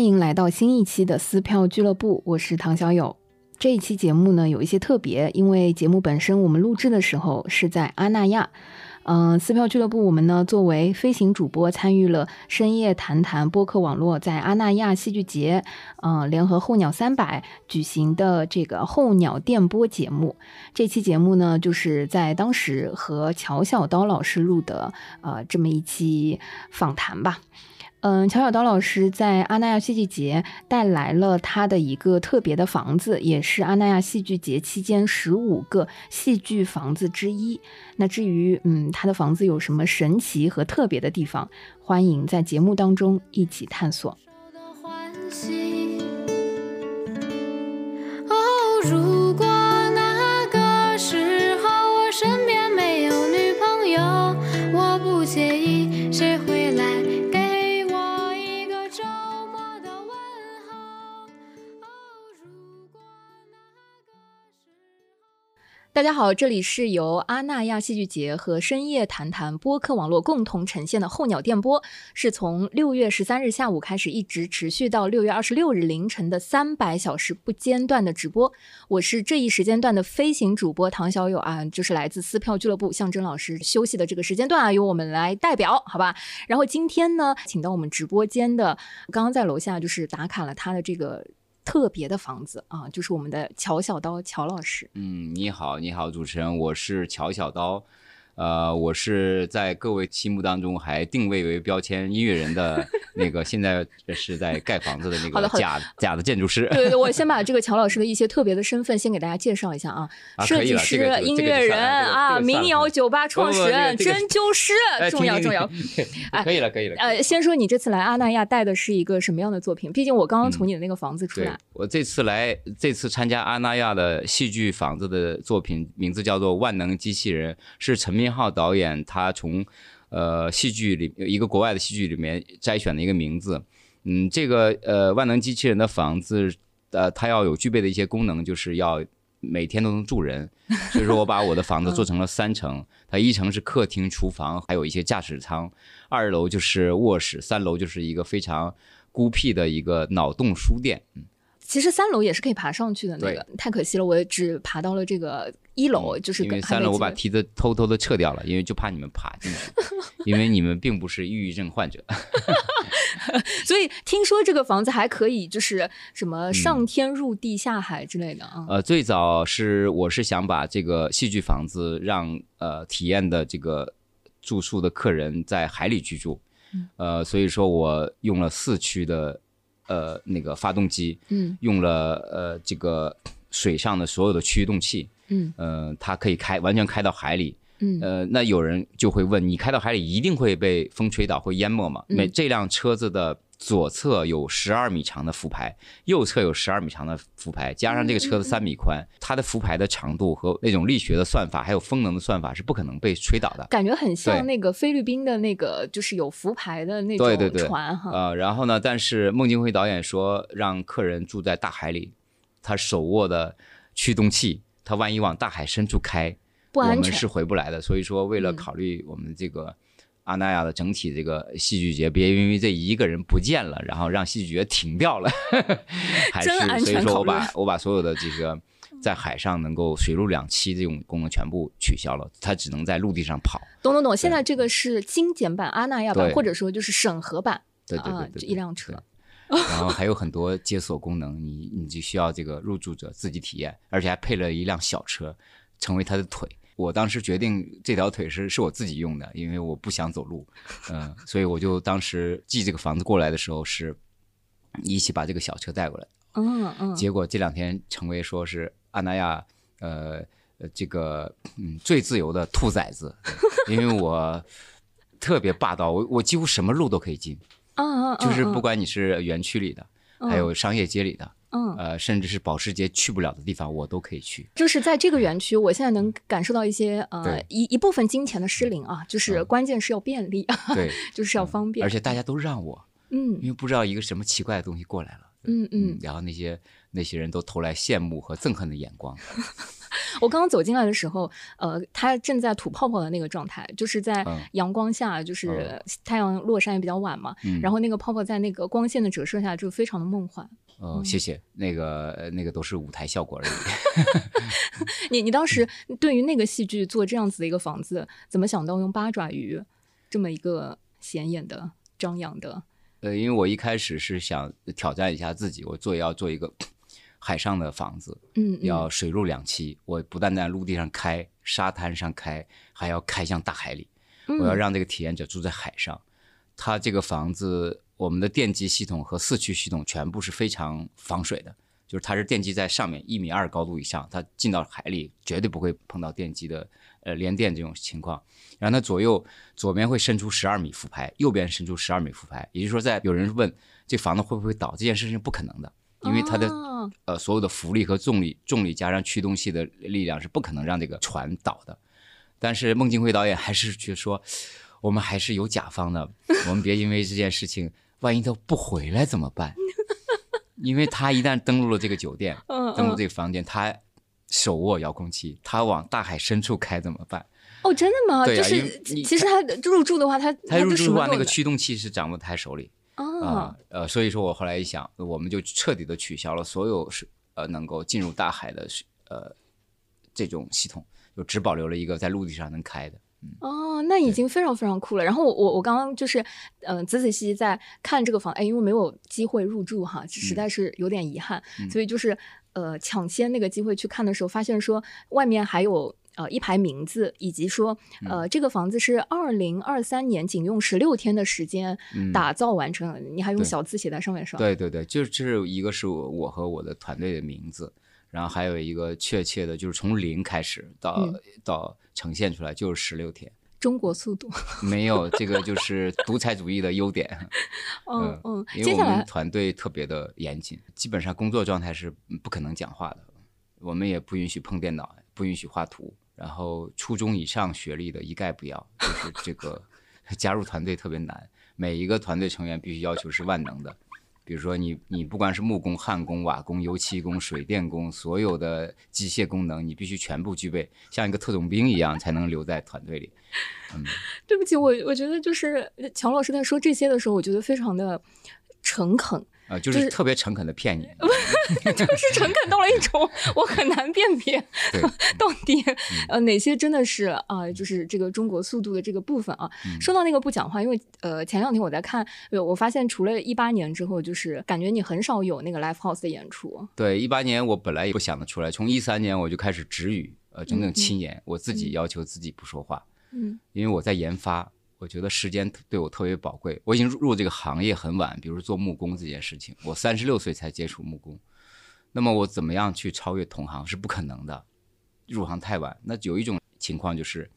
欢迎来到新一期的撕票俱乐部，我是唐小友。这一期节目呢有一些特别，因为节目本身我们录制的时候是在阿那亚。嗯，撕票俱乐部，我们呢作为飞行主播，参与了深夜谈谈播客网络在阿那亚戏剧节，嗯，联合候鸟三百举行的这个候鸟电波节目。这期节目呢，就是在当时和乔小刀老师录的，呃，这么一期访谈吧。嗯，乔小刀老师在阿那亚戏剧节带来了他的一个特别的房子，也是阿那亚戏剧节期间十五个戏剧房子之一。那至于嗯，他的房子有什么神奇和特别的地方，欢迎在节目当中一起探索。大家好，这里是由阿那亚戏剧节和深夜谈谈播客网络共同呈现的候鸟电波，是从六月十三日下午开始，一直持续到六月二十六日凌晨的三百小时不间断的直播。我是这一时间段的飞行主播唐小友啊，就是来自撕票俱乐部象征老师休息的这个时间段啊，由我们来代表，好吧？然后今天呢，请到我们直播间的，刚刚在楼下就是打卡了他的这个。特别的房子啊，就是我们的乔小刀乔老师。嗯，你好，你好，主持人，我是乔小刀，呃，我是在各位心目当中还定位为标签音乐人的 那个，现在是在盖房子的那个假假的建筑师。对对，我先把这个乔老师的一些特别的身份先给大家介绍一下啊，啊设计师、音乐人啊，民谣酒吧创始人、针灸师，哎重要重要。哎可以了，可以了。呃，先说你这次来阿那亚带的是一个什么样的作品？毕竟我刚刚从你的那个房子出对来，我这次来，这次参加阿那亚的戏剧房子的作品，名字叫做《万能机器人》，是陈明昊导演他从呃戏剧里一个国外的戏剧里面摘选的一个名字。嗯，这个呃万能机器人的房子，呃，它要有具备的一些功能，就是要每天都能住人。所以说我把我的房子做成了三层，它一层是客厅、厨房，还有一些驾驶舱，二楼就是卧室，三楼就是一个非常孤僻的一个脑洞书店。其实三楼也是可以爬上去的，那个太可惜了，我只爬到了这个一楼，就是嗯因为跟三楼我把梯子偷偷的撤掉了，因为就怕你们爬进来，因为你们并不是抑郁症患者。会 所以听说这个房子还可以，就是什么上天入地下海之类的啊。呃，最早是我是想把这个戏剧房子让呃体验的这个住宿的客人在海里居住，嗯呃，所以说我用了四驱的呃那个发动机，嗯。用了呃这个水上的所有的驱动器，嗯。呃，它可以开完全开到海里，嗯。呃，那有人就会问，你开到海里一定会被风吹倒，会淹没吗？嗯。每这辆车子的左侧有十二米长的浮排，右侧有十二米长的浮排，加上这个车子三米宽，它的浮排的长度和那种力学的算法，还有风能的算法是不可能被吹倒的。感觉很像那个菲律宾的那个，就是有浮排的那对对对种船哈。呃，然后呢，但是孟京辉导演说让客人住在大海里，他手握的驱动器，他万一往大海深处开，不安全我们是回不来的。所以说，为了嗯考虑我们这个阿那亚的整体这个戏剧节，别因为这一个人不见了，然后让戏剧节停掉了，还是所以说全我把我把所有的这个在海上能够水陆两栖这种功能全部取消了，它只能在陆地上跑。懂懂懂，现在这个是精简版阿那亚版，或者说就是审核版对对啊对，对这一辆车。然后还有很多解锁功能，你你就需要这个入住者自己体验，而且还配了一辆小车，成为他的腿。我当时决定这条腿是是我自己用的，因为我不想走路，嗯、所以我就当时寄这个房子过来的时候是一起把这个小车带过来，嗯嗯，结果这两天成为说是阿那亚呃呃这个嗯最自由的兔崽子，因为我特别霸道，我我几乎什么路都可以进，嗯嗯，就是嗯不。管你是园区里的，还有商业街里的，嗯，呃，甚至是保时捷去不了的地方，我都可以去。就是在这个园区，我现在能感受到一些呃一一部分金钱的失灵啊，就是嗯关键是要便利，对，就是要方便，而且大家都让我，嗯因嗯为不知道一个什么奇怪的东西过来了。嗯嗯，然后那些那些人都投来羡慕和憎恨的眼光。我刚刚走进来的时候，呃，它正在吐泡泡的那个状态，就是在嗯阳光下，就是太阳落山也比较晚嘛，嗯然后那个泡泡在那个光线的折射下就非常的梦幻。哦，谢谢，那个呃那个都是舞台效果而已。你你当时对于那个戏剧做这样子的一个房子，怎么想到用八爪鱼这么一个显眼的、张扬的？呃，因为我一开始是想挑战一下自己，我做要做一个海上的房子，嗯，嗯要水陆两栖。我不但在陆地上开，沙滩上开，还要开向大海里。我要嗯让这个体验者住在海上。它这个房子，我们的电机系统和四驱系统全部是非常防水的，就是它是电机在上面一米二高度以上，它进到海里绝对不会碰到电机的呃连电这种情况。然后它左右左边会伸出十二米浮排，右边伸出十二米浮排，也就是说，在有人问这房子会不会倒，这件事情是不可能的，因为它的、哦呃所有的浮力和重力，重力加上驱动器的力量是不可能让这个船倒的。但是孟京辉导演还是去说，我们还是有甲方的，我们别因为这件事情，万一他不回来怎么办？因为他一旦登陆了这个酒店，嗯登陆嗯这个房间，他手握遥控器，他往大海深处开怎么办？哦，真的吗？对啊因就是为其实他入住的话，他他入住的话，那个驱动器是掌握在他手里啊啊，，呃，所以说我后来一想，我们就彻底的取消了所有是呃能够进入大海的是呃这种系统，就只保留了一个在陆地上能开的。哦，那已经非常非常酷了。然后我我我刚刚就是，呃，仔仔细细在看这个房，哎，因为没有机会入住哈，实在是有点遗憾，嗯所以就是呃抢先那个机会去看的时候，发现说外面还有。呃，一排名字，以及说，呃，这个房子是二零二三年仅用十六天的时间嗯。打造完成的，你还用小字写在上面是吧？，对对对，就是这是一个是我我和我的团队的名字，然后还有一个确切的，就是从零开始到、嗯。到呈现出来就是十六天，中国速度，没有这个就是独裁主义的优点。嗯嗯，因为我接下来们团队特别的严谨，基本上工作状态是不可能讲话的，我们也不允许碰电脑，不允许画图，然后初中以上学历的一概不要，就是这个 加入团队特别难，每一个团队成员必须要求是万能的。比如说你，你不管是木工、焊工、瓦工、油漆工、水电工，所有的机械功能你必须全部具备，像一个特种兵一样才能留在团队里。嗯对不起，我我觉得就是乔老师在说这些的时候，我觉得非常的诚恳，啊、就就是是特别诚恳的骗你。就是诚恳到了一种我很难辨别对，到底呃哪些真的是啊、就是这个中国速度的这个部分啊。嗯说到那个不讲话，因为呃前两天我在看，有我发现除了一八年之后，就是感觉你很少有那个 live house 的演出。对，一八年我本来也不想得出来，从一三年我就开始止语，呃，整嗯整七年，我自己要求自己不说话，嗯因为我在研发，我觉得时间对我特别宝贵。我已经入这个行业很晚，比如做木工这件事情，我三十六岁才接触木工，那么我怎么样去超越同行是不可能的，入行太晚。那有一种情况就是，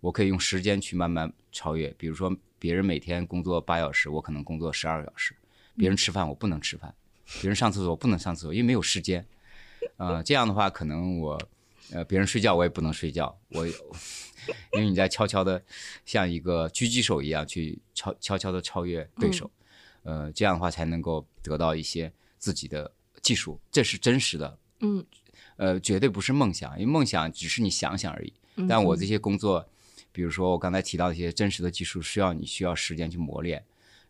我可以用时间去慢慢超越，比如说别人每天工作八小时，我可能工作十二个小时；别人吃饭我不能吃饭，别人上厕所我不能上厕所，因为没有时间。呃，这样的话，可能我，呃，别人睡觉我也不能睡觉，我，因为你在悄悄的像一个狙击手一样去悄悄悄的超越对手，呃，这样的话才能够得到一些自己的技术，这是真实的，嗯呃，绝对不是梦想，因为梦想只是你想想而已。嗯，但我这些工作，比如说我刚才提到的一些真实的技术，需要你需要时间去磨练，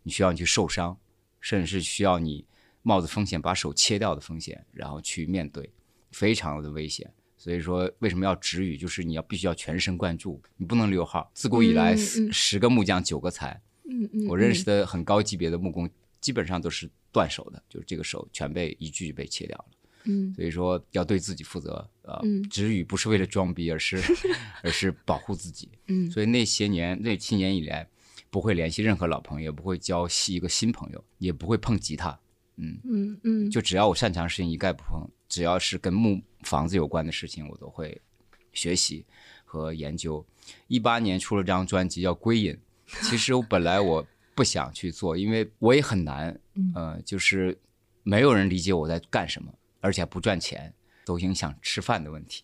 你需要你去受伤，甚至是需要你冒着风险把手切掉的风险，然后去面对，非常的危险。所以说，为什么要止语？就是你要必须要全神贯注，你不能溜号。自古以来，嗯十个木匠九个才。嗯嗯，我认识的的很高级别的木工，基本上都是断手的，就是这个手全被一锯就被切掉了。嗯所以说要对自己负责，呃嗯，止语不是为了装逼，而是 而是保护自己。嗯所以那些年，那七年以来，不会联系任何老朋友，也不会交系一个新朋友，也不会碰吉他，嗯嗯嗯，就只要我擅长的事情一概不碰，只要是跟木房子有关的事情，我都会学习和研究。一八年出了张专辑叫《归隐》，其实我本来我不想去做，因为我也很难，嗯呃，就是没有人理解我在干什么，而且不赚钱，都影响吃饭的问题。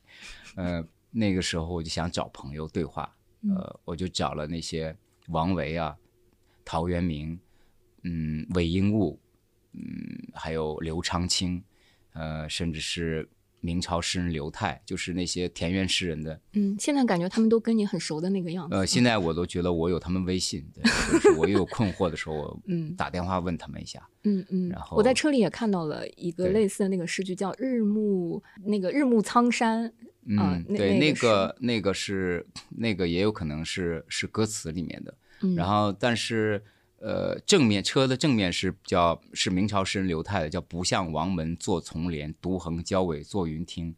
呃，那个时候我就想找朋友对话，呃，我就找了那些王维啊、陶渊明，嗯，韦应物，嗯，还有刘长卿，呃，甚至是明朝诗人刘泰，就是那些田园诗人的。嗯，现在感觉他们都跟你很熟的那个样子。呃，现在我都觉得我有他们微信，对，就是我有困惑的时候，我嗯打电话问他们一下。嗯嗯，然后我在车里也看到了一个类似的那个诗句，叫“日暮”，那个“日暮苍山”啊嗯，，那对，那个那个是那个也有可能是是歌词里面的。嗯然后但是呃正面车的正面是叫是明朝诗人刘泰的，叫“不向王门坐丛帘，独横交尾坐云听”。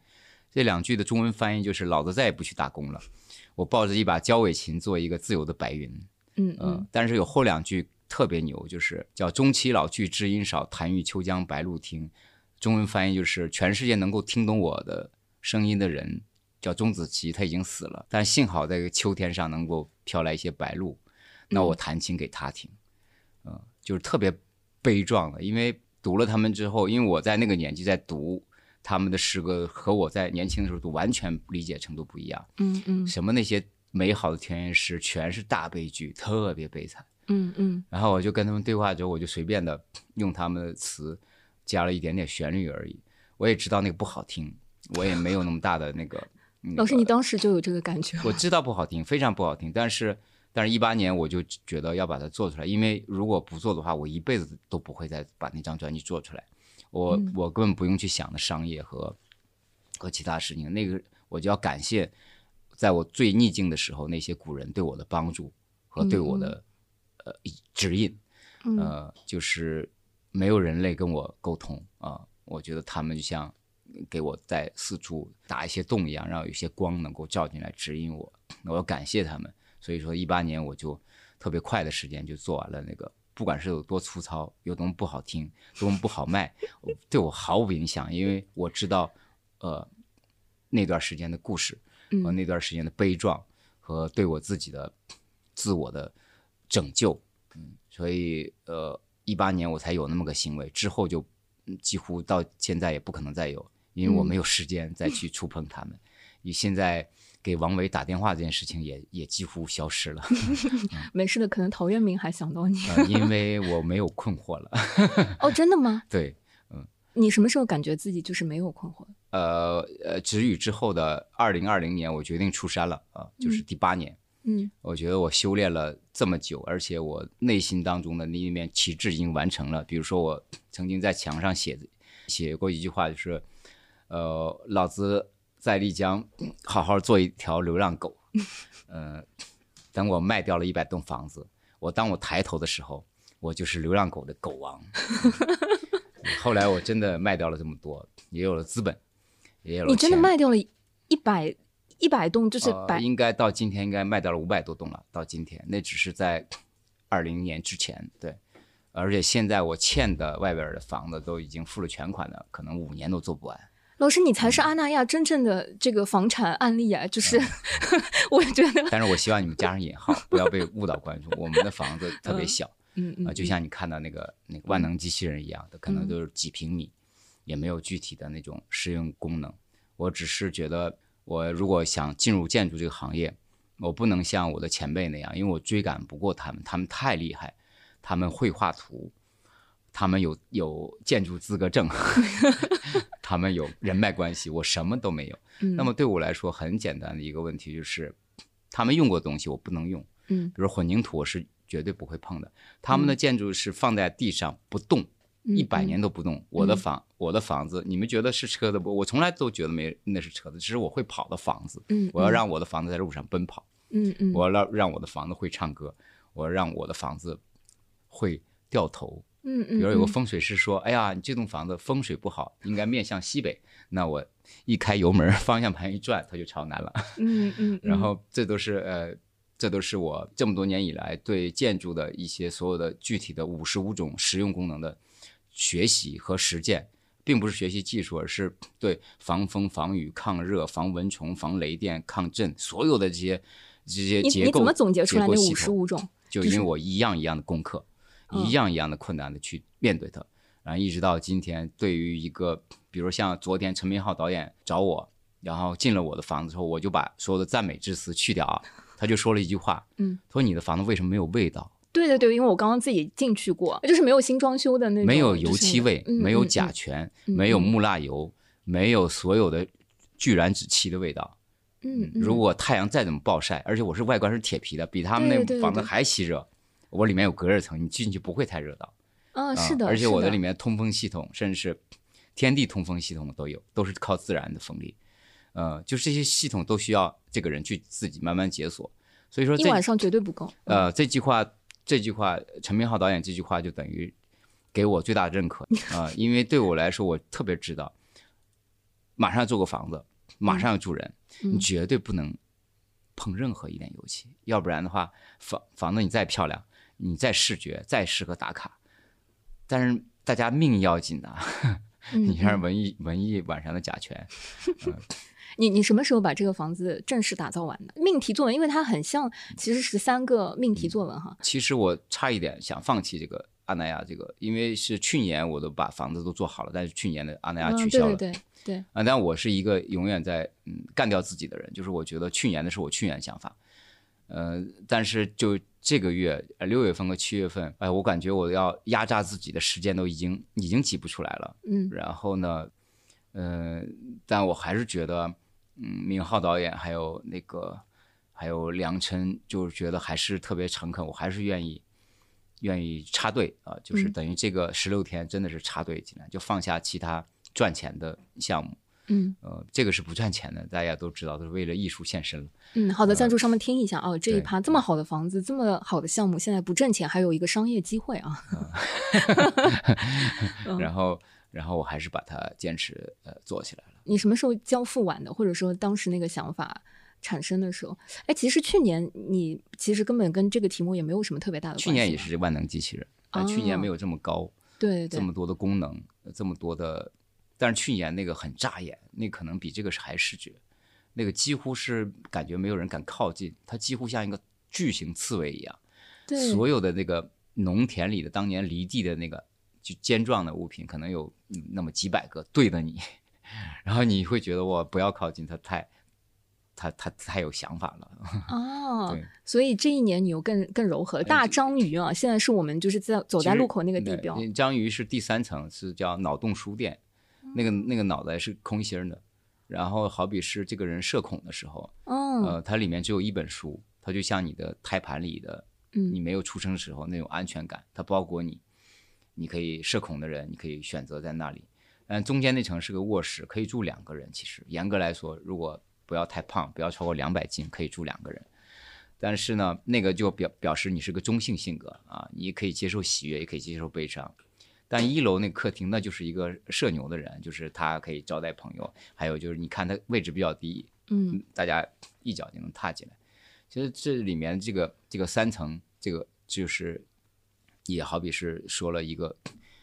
这两句的中文翻译就是“老子再也不去打工了，我抱着一把交尾琴做一个自由的白云”。嗯呃嗯，但是有后两句特别牛，就是叫“中期老去知音少，弹欲秋江白鹭听”。中文翻译就是全世界能够听懂我的声音的人叫钟子期，他已经死了，但幸好在秋天上能够飘来一些白鹭，那我弹琴给他听，嗯、就是特别悲壮的，因为读了他们之后，因为我在那个年纪在读他们的诗歌，和我在年轻的时候读完全理解程度不一样。嗯嗯什么那些美好的田园诗，全是大悲剧，特别悲惨。嗯嗯然后我就跟他们对话之后，我就随便的用他们的词加了一点点旋律而已。我也知道那个不好听，我也没有那么大的那个。那老师，你当时就有这个感觉吗？我知道不好听，非常不好听，但是但是一八年我就觉得要把它做出来，因为如果不做的话，我一辈子都不会再把那张专辑做出来。我、嗯我根本不用去想的商业和和其他事情，那个我就要感谢，在我最逆境的时候那些古人对我的帮助和对我的、呃指引。嗯呃，就是没有人类跟我沟通啊、我觉得他们就像给我在四处打一些洞一样，让有些光能够照进来指引我。我要感谢他们。所以说，一八年我就特别快的时间就做完了那个，不管是有多粗糙，有多么不好听，多么不好卖，对我毫无影响，因为我知道，呃，那段时间的故事和嗯那段时间的悲壮和对我自己的自我的拯救，嗯，所以呃，一八年我才有那么个行为，之后就嗯几乎到现在也不可能再有，因为我嗯没有时间再去触碰他们。你现在给王维打电话这件事情也也几乎消失了，没事的，可能陶渊明还想到你。呃，因为我没有困惑了。哦，真的吗？对，嗯你什么时候感觉自己就是没有困惑？呃呃，止语之后的二零二零年，我决定出山了啊、就是第八年。嗯我觉得我修炼了这么久，而且我内心当中的那一面旗帜已经完成了。比如说，我曾经在墙上写写过一句话，就是，呃，老子在丽江好好做一条流浪狗，呃，等我卖掉了一百栋房子，我当我抬头的时候，我就是流浪狗的狗王。后来我真的卖掉了这么多，也有了资本，也有了你真的卖掉了一百一百栋，就是应该到今天应该卖掉了五百多栋了。到今天，那只是在二零年之前，对。而且现在我欠的外边的房子都已经付了全款了，可能五年都做不完。老师，你才嗯是阿那亚真正的这个房产案例啊！就是，我觉得，但是我希望你们加上引号，不要被误导观众。我们的房子特别小嗯嗯啊、就像你看到那个那个万能机器人一样的，可能嗯都是几平米，也没有具体的那种适用功能。我只是觉得，我如果想进入建筑这个行业，我不能像我的前辈那样，因为我追赶不过他们，他们太厉害，他们会画图，他们有有建筑资格证，他们有人脉关系，我什么都没有。嗯那么对我来说，很简单的一个问题就是，他们用过的东西我不能用，嗯比如混凝土我是绝对不会碰的。他们的建筑是放在地上不动，嗯一百年嗯都不动。我的房，我的房子，你们觉得是车的不？我从来都觉得没那是车的，只是我会跑的房子。嗯，我要嗯让我的房子在路上奔跑，嗯嗯，我要让让我的房子会唱歌，我要让我的房子会掉头。嗯嗯，比如有个嗯风水师说：“哎呀，你这栋房子风水不好，应该面向西北。”那我一开油门，方向盘一转，它就朝南了。嗯 嗯，然嗯后这都是呃，这都是我这么多年以来对建筑的一些所有的具体的五十五种实用功能的学习和实践，并不是学习技术，而是对防风、防雨、抗热、防蚊虫、防雷电、抗震所有的这些这些结构你怎么总结出来那五十五种？就就是因为我一样一样的攻克，嗯一样一样的困难的去面对它，然后一直到今天，对于一个比如像昨天陈明昊导演找我，然后进了我的房子之后，我就把所有的赞美之词去掉啊，他就说了一句话，嗯，他说你的房子为什么没有味道？对对对，因为我刚刚自己进去过，就是没有新装修的那种，没有油漆味，嗯没有甲醛，嗯没有嗯木蜡油，没有所有的聚燃酯气的味道。嗯，嗯。如果太阳再怎么暴晒，而且我是外观是铁皮的，比他们那房子还吸热，我里面有隔热层，你进去不会太热到。啊，啊是的，而且我的里面通风系统，甚至是天地通风系统都有，都是靠自然的风力。呃，就这些系统都需要这个人去自己慢慢解锁。所以说这一晚上绝对不够。嗯呃这句话，这句话，陈明昊导演这句话就等于给我最大的认可 啊、因为对我来说，我特别知道，马上要做个房子，马上要住人，嗯你绝对不能碰任何一点油漆，要不然的话，房房子你再漂亮，你再视觉，再适合打卡，但是大家命要紧呐、嗯你看嗯文艺文艺晚上的甲醛 你你什么时候把这个房子正式打造完的？命题作文，因为它很像，其实是三个命嗯题作文哈。其实我差一点想放弃这个阿那亚这个，因为是去年我都把房子都做好了，但是去年的阿那亚嗯，取消了。对对对对，啊，但我是一个永远在嗯干掉自己的人，就是我觉得去年的是我去年的想法，呃，但是就这个月呃六月份和七月份，哎，我感觉我要压榨自己的时间都已经已经挤不出来了。嗯然后呢，呃，但我还是觉得，嗯，明浩导演还有那个还有梁琛，就是觉得还是特别诚恳，我还是愿意愿意插队啊、就是嗯等于这个十六天真的是插队进来，就放下其他赚钱的项目。嗯呃，这个是不赚钱的，大家都知道，都是为了艺术献身了。嗯，好的，赞助商们听一下哦，这一趴这么好的房子，这么好的项目，现在不挣钱，还有一个商业机会啊。嗯然后，然后我还是把它坚持呃做起来了。你什么时候交付完的？或者说当时那个想法产生的时候？哎，其实去年你其实根本跟这个题目也没有什么特别大的关系去年也吧，是万能机器人，但去年哦没有这么高，对对对，这么多的功能，这么多的，但是去年那个很扎眼，那可能比这个是还视觉，那个几乎是感觉没有人敢靠近，它几乎像一个巨型刺猬一样，对所有的那个农田里的当年犁地的那个就尖状的物品，可能有嗯那么几百个对着你，然后你会觉得我不要靠近它，太。它它太有想法了，哦对，所以这一年你又更更柔和。大章鱼啊，现在是我们就是在走在路口那个地标，章鱼是第三层，是叫脑洞书店，那个那个脑袋是空心儿的，然后好比是这个人社恐的时候，嗯呃，它里面只有一本书，它就像你的胎盘里的，你嗯没有出生的时候那种安全感，它包裹你，你可以社恐的人，你可以选择在那里，嗯，中间那层是个卧室，可以住两个人。其实严格来说，如果不要太胖，不要超过两百斤，可以住两个人。但是呢，那个就表表示你是个中性性格啊，你可以接受喜悦，也可以接受悲伤。但一楼那个客厅，那就是一个社牛的人，就是他可以招待朋友，还有就是你看他位置比较低，嗯大家一脚就能踏进来。其实这里面这个这个三层，这个就是也好比是说了一个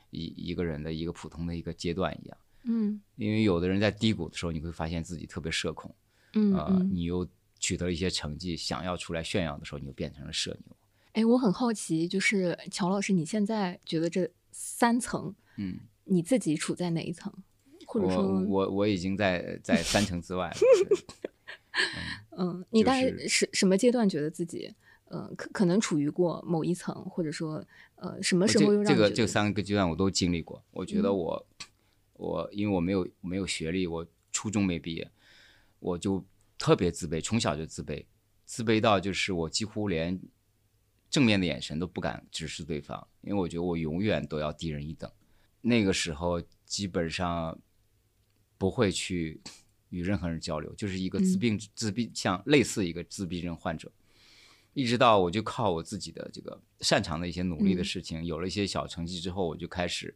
一一个人的一个普通的一个阶段一样。嗯因为有的人在低谷的时候，你会发现自己特别社恐，呃，嗯嗯。你又取得了一些成绩，想要出来炫耀的时候，你就变成了社牛。哎，我很好奇，就是乔老师，你现在觉得这三层，嗯，你自己处在哪一层？或者说，我我已经在在三层之外了。对嗯，你就大概是什什么阶段觉得自己，呃，可可能处于过某一层，或者说，呃，什么时候又让这这个这三个阶段我都经历过。我觉得嗯我、我因为我没有没有学历，我初中没毕业，我就特别自卑，从小就自卑，自卑到就是我几乎连正面的眼神都不敢直视对方，因为我觉得我永远都要低人一等。那个时候基本上不会去与任何人交流，就是一个自嗯闭、自闭，像类似一个自闭症患者。一直到我就靠我自己的这个擅长的一些努力的嗯事情，有了一些小成绩之后，我就开始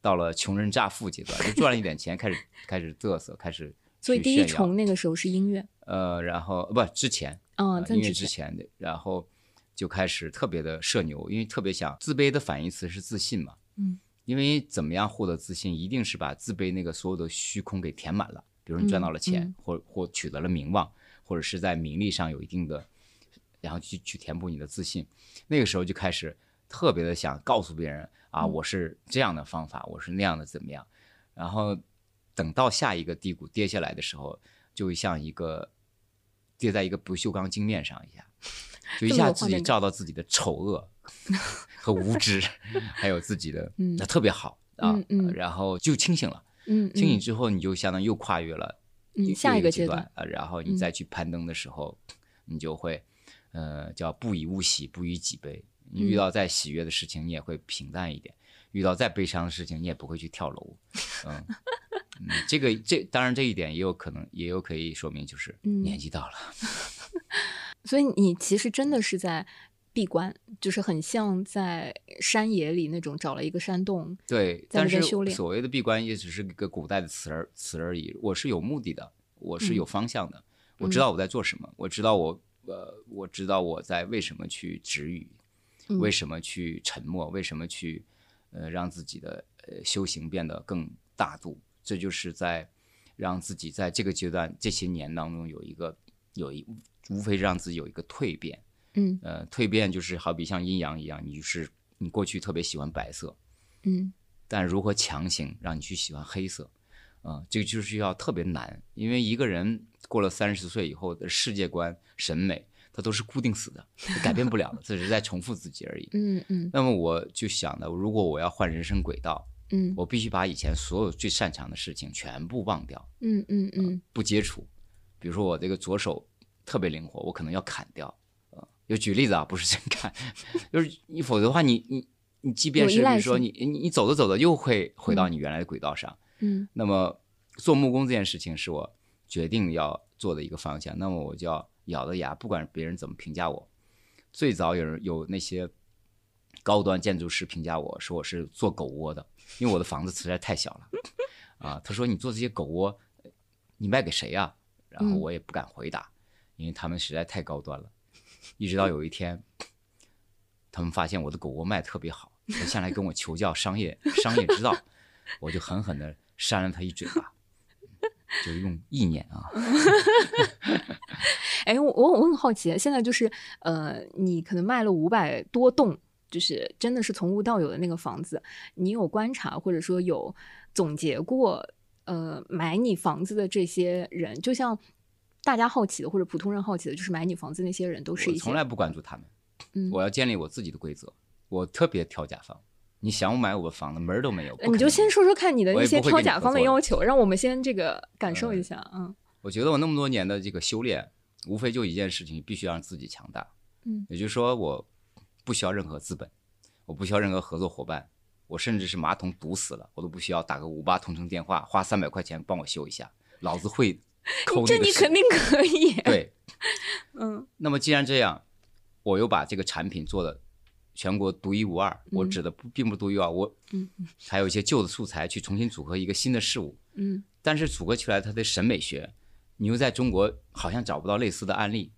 到了穷人乍富阶段，就赚了一点钱，开始开始嘚瑟，开始 所以第一重那个时候是音乐，呃，然后不之前啊，呃音乐之前的，然后就开始特别的社牛，因为特别想自卑的反义词是自信嘛，嗯，因为怎么样获得自信，一定是把自卑那个所有的虚空给填满了，比如你赚到了钱，嗯。或或取得了名望，或者是在名利上有一定的，然后去去填补你的自信，那个时候就开始特别的想告诉别人啊，嗯。我是这样的方法，我是那样的怎么样，然后等到下一个低谷跌下来的时候，就会像一个跌在一个不锈钢镜面上一样，就一下自己照到自己的丑恶 和无知，还有自己的嗯那特别好啊然后就清醒了。嗯，清醒嗯之后，你就相当于又跨越了下一个阶段阶段，呃，然后你嗯再去攀登的时候，你就会呃叫不以物喜，不以己悲。你遇嗯到再喜悦的事情，你也会平淡一点；遇到再悲伤的事情，你也不会去跳楼。嗯，嗯这个这当然这一点也有可能，也有可以说明就是嗯年纪到了。所以你其实真的是在闭关，就是很像在山野里那种找了一个山洞。对，在那但是边修炼所谓的闭关也只是一个古代的词儿词而已。我是有目的的，我是有方向的，我知道我在做什么，我知道我呃，我知道我在为什么去止语，嗯为什么去沉默，为什么去呃让自己的呃修行变得更大度。这就是在让自己在这个阶段这些年当中有一个有一无非是让自己有一个蜕变。嗯。呃，蜕变就是好比像阴阳一样，你就是你过去特别喜欢白色，嗯。但如何强行让你去喜欢黑色，啊、这个就是要特别难，因为一个人过了三十岁以后的世界观、审美，它都是固定死的，改变不了的，这只是在重复自己而已。嗯嗯。那么我就想的，如果我要换人生轨道，嗯。我必须把以前所有最擅长的事情全部忘掉，嗯嗯嗯。不接触。比如说我这个左手特别灵活，我可能要砍掉。呃，就举例子啊，不是真砍，就是你否则的话，你你你即便是比如说你你你走着走着又会回到你原来的轨道上。嗯那么做木工这件事情是我决定要做的一个方向，那么我就要咬着牙，不管别人怎么评价我。最早有人有那些高端建筑师评价我说我是做狗窝的，因为我的房子实在太小了。啊，他说你做这些狗窝，你卖给谁呀、然后嗯我也不敢回答，因为他们实在太高端了。一直到有一天，他们发现我的狗窝卖得特别好，他下来跟我求教商业商业之道，我就狠狠的扇了他一嘴巴，就用意念啊，哎，我我我很好奇，现在就是呃，你可能卖了五百多栋，就是真的是从无到有的那个房子，你有观察或者说有总结过，呃，买你房子的这些人，就像大家好奇的或者普通人好奇的，就是买你房子那些人都是一些我从来不关注他们，嗯。我要建立我自己的规则，我特别挑甲方，你想买我的房子门儿都没有，你就先说说看你的我一些挑甲方的要求，让我们先这个感受一下，嗯。我觉得我那么多年的这个修炼，无非就一件事情，必须让自己强大。嗯，也就是说，我不需要任何资本，我不需要任何合作伙伴，我甚至是马桶堵死了，我都不需要打个五八同城电话，花三百块钱帮我修一下，老子会 抠那个屎这你肯定可以，对。嗯。那么既然这样，我又把这个产品做的全国独一无二，我嗯指的不并不独一无二，我嗯。还有一些旧的素材去重新组合一个新的事物，嗯。但是组合起来它的审美学，你又在中国好像找不到类似的案例，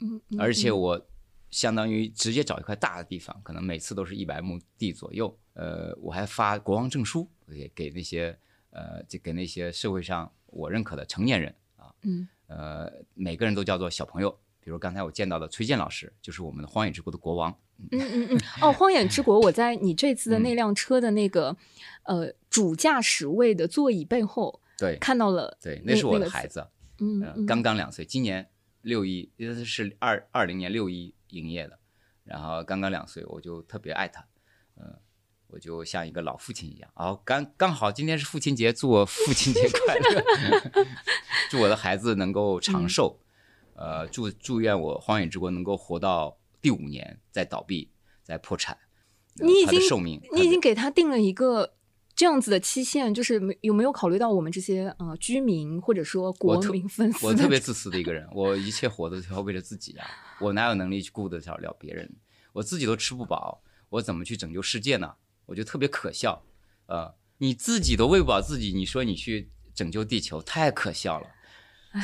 嗯，嗯而且我相当于直接找一块大的地方，可能每次都是一百亩地左右，呃，我还发国王证书给给那些呃，就给那些社会上我认可的成年人啊，嗯。呃，每个人都叫做小朋友。比如刚才我见到的崔健老师，就是我们的荒野之国的国王。嗯。嗯嗯，哦，荒野之国，我在你这次的嗯。那辆车的那个、呃主驾驶位的座椅背后对。看到了，对，那那是我的孩子，嗯刚刚两岁，今年六一，因为是二二零年六一营业的，然后刚刚两岁，我就特别爱他，嗯、我就像一个老父亲一样。哦，刚刚好今天是父亲节，祝我父亲节快乐，祝我的孩子能够长寿，呃，祝祝愿我荒野之国能够活到第五年再倒闭再破产。呃你已经寿命，你已经给。他定了一个这样子的期限，就是没有没有考虑到我们这些呃居民或者说国民粉丝的我特别自私的一个人，我一切活的都要为了自己啊！我哪有能力去顾得了了别人？我自己都吃不饱，我怎么去拯救世界呢？我觉得特别可笑。呃，你自己都喂不饱自己，你说你去拯救地球，太可笑了。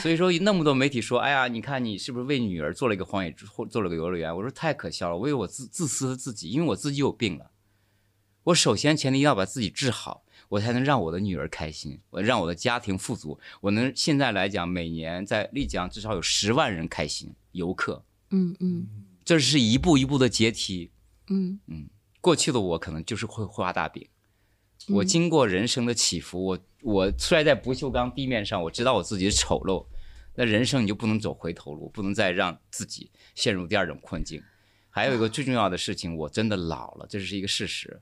所以说，那么多媒体说，哎呀，你看你是不是为女儿做了一个荒野之，或做了个游乐园？我说太可笑了，为我自自私的自己，因为我自己有病了。我首先前提要把自己治好，我才能让我的女儿开心，我让我的家庭富足。我能现在来讲，每年在丽江至少有十万人开心游客，嗯嗯这是一步一步的阶梯。嗯嗯过去的我可能就是会画大饼，我嗯经过人生的起伏，我我摔在不锈钢地面上，我知道我自己的丑陋。那人生你就不能走回头路，不能再让自己陷入第二种困境。还有一个最重要的事情，我真的老了，这是一个事实。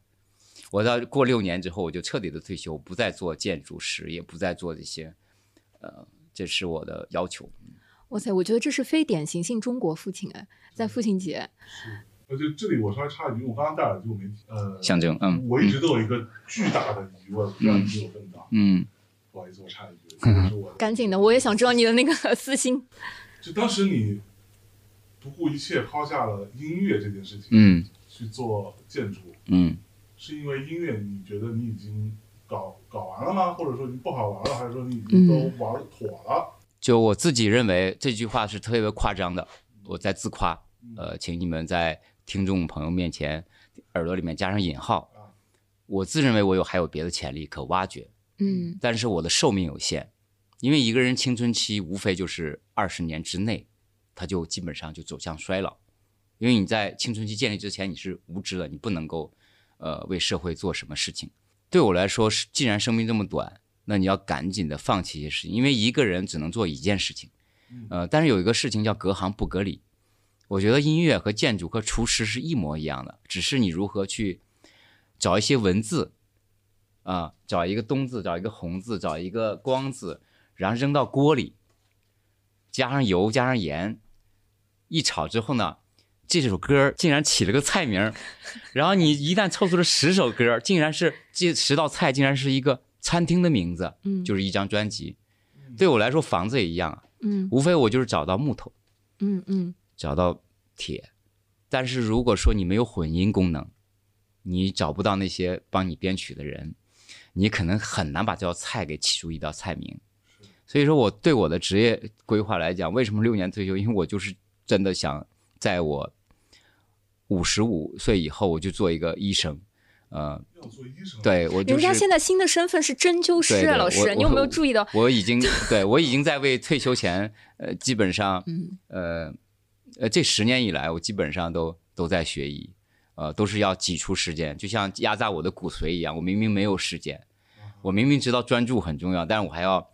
我到过六年之后，我就彻底的退休，不再做建筑师，也不再做这些，呃，这是我的要求。哇塞，我觉得这是非典型性中国父亲哎，在父亲节，而且这里我稍微插一句，我刚刚戴耳机我没听呃，象征，嗯我一直都有一个巨大的疑问，不知道你有问到，嗯不好意思，我插一句，这个是我赶紧的，我也想知道你的那个 私心。就当时你不顾一切抛下了音乐这件事情，嗯去做建筑，嗯是因为音乐你觉得你已经搞搞完了吗？或者说你不好玩了，还是说你已经都玩妥了？就我自己认为这句话是特别夸张的，我在自夸。呃，请你们在听众朋友面前耳朵里面加上引号。我自认为我有还有别的潜力可挖掘，嗯但是我的寿命有限，因为一个人青春期无非就是二十年之内，他就基本上就走向衰老。因为你在青春期建立之前你是无知的，你不能够呃为社会做什么事情。对我来说，是既然生命这么短，那你要赶紧的放弃一些事情，因为一个人只能做一件事情。呃，但是有一个事情叫隔行不隔里，我觉得音乐和建筑和厨师是一模一样的，只是你如何去找一些文字，啊、找一个冬字，找一个红字，找一个光字，然后扔到锅里，加上油，加上盐，一炒之后呢，这首歌竟然起了个菜名，然后你一旦凑出了十首歌，竟然是这十道菜竟然是一个餐厅的名字，嗯就是一张专辑。对我来说，房子也一样啊，嗯无非我就是找到木头，嗯嗯找到铁，但是如果说你没有混音功能，你找不到那些帮你编曲的人，你可能很难把这道菜给起出一道菜名。所以说，我对我的职业规划来讲，为什么六年退休？因为我就是真的想在我五十五岁以后，我就做一个医生。呃，要做医生，，对我就是人家现在新的身份是针灸师啊，对对老师，你有没有注意到？我已经 对我已经在为退休前，呃，基本上嗯呃，呃，这十年以来，我基本上都都在学医，呃，都是要挤出时间，就像压榨我的骨髓一样。我明明没有时间，我明明知道专注很重要，但是我还要，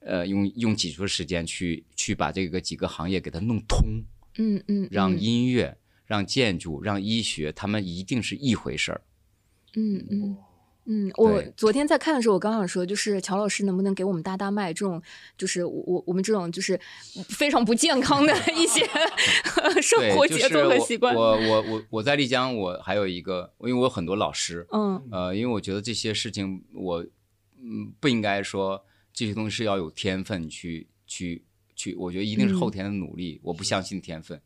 呃，用用挤出时间去去把这个几个行业给它弄通，嗯嗯，让嗯音乐、让建筑、让医学，他们一定是一回事儿。嗯嗯。嗯，我昨天在看的时候，我刚想说，就是乔老师能不能给我们搭搭脉？这种就是我我我们这种就是非常不健康的 一些 生活节奏是我和习惯。我我我我在丽江，我还有一个，因为我有很多老师，嗯呃，因为我觉得这些事情我嗯不应该说这些东西是要有天分去去去，我觉得一定是后嗯天的努力，我不相信天分，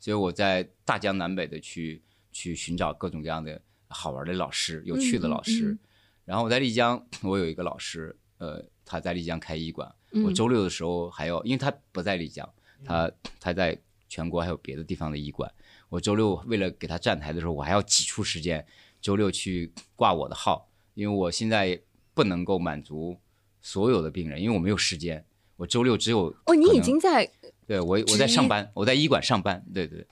所以我在大江南北的去去寻找各种各样的好玩的老师、有趣的老师。然后我在丽江，我有一个老师，呃，他在丽江开医馆，我嗯周六的时候还要，因为他不在丽江，他他在全国还有别的地方的医馆。我周六为了给他站台的时候，我还要挤出时间，周六去挂我的号，因为我现在不能够满足所有的病人，因为我没有时间。我周六只有哦，你已经在对我我在上班，我在医馆上班，对对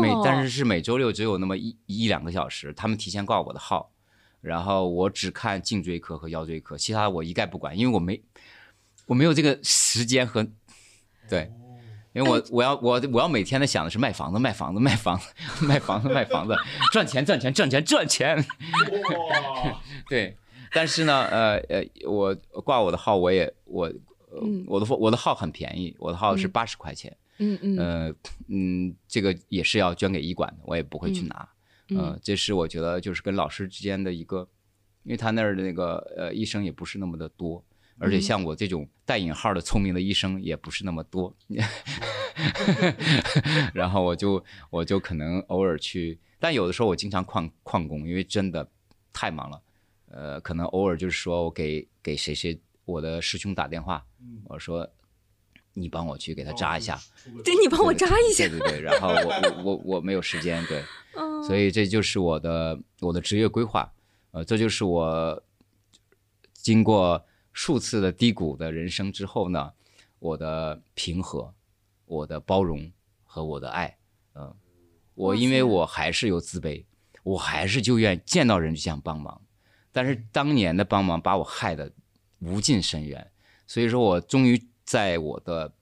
每但是是每周六只有那么一一两个小时，他们提前挂我的号，然后我只看颈椎科和腰椎科，其他我一概不管，因为我没我没有这个时间和对，因为我我要我我要每天的想的是卖房子卖房子卖房子卖房子卖房子赚钱赚钱赚钱赚钱，哇，对，但是呢，呃呃，我挂我的号我也我。我的我的号很便宜，我的号是嗯。八十块钱，嗯嗯呃，嗯，这个也是要捐给医馆的，我也不会去嗯拿。嗯呃，这是我觉得就是跟老师之间的一个，因为他那儿的那个呃医生也不是那么的多，而且嗯像我这种带引号的聪明的医生也不是那么多。然后我就我就可能偶尔去，但有的时候我经常旷旷工，因为真的太忙了。呃，可能偶尔就是说我给给谁谁我的师兄打电话，嗯我说你帮我去给他扎一下。对你帮我扎一下。对，对对，然后我我我我没有时间，对，嗯所以这就是我的我的职业规划，呃，这就是我经过数次的低谷的人生之后呢，我的平和，我的包容和我的爱，嗯、我因为我还是有自卑，我还是就愿见到人就想帮忙，但是当年的帮忙把我害得无尽深渊，所以说我终于在我的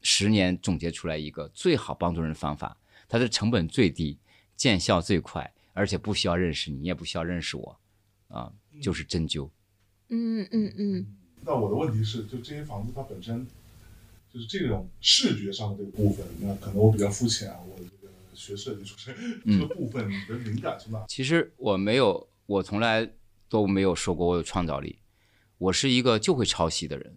十年总结出来一个最好帮助人的方法，它的成本最低，见效最快，而且不需要认识你，你也不需要认识我，啊，就是针灸。嗯嗯嗯那我的问题是，就这些房子它本身就是这种视觉上的这个部分，那可能我比较肤浅啊，我这个学设计出身，嗯这个部分你的灵感从哪？其实我没有，我从来都没有说过我有创造力，我是一个就会抄袭的人。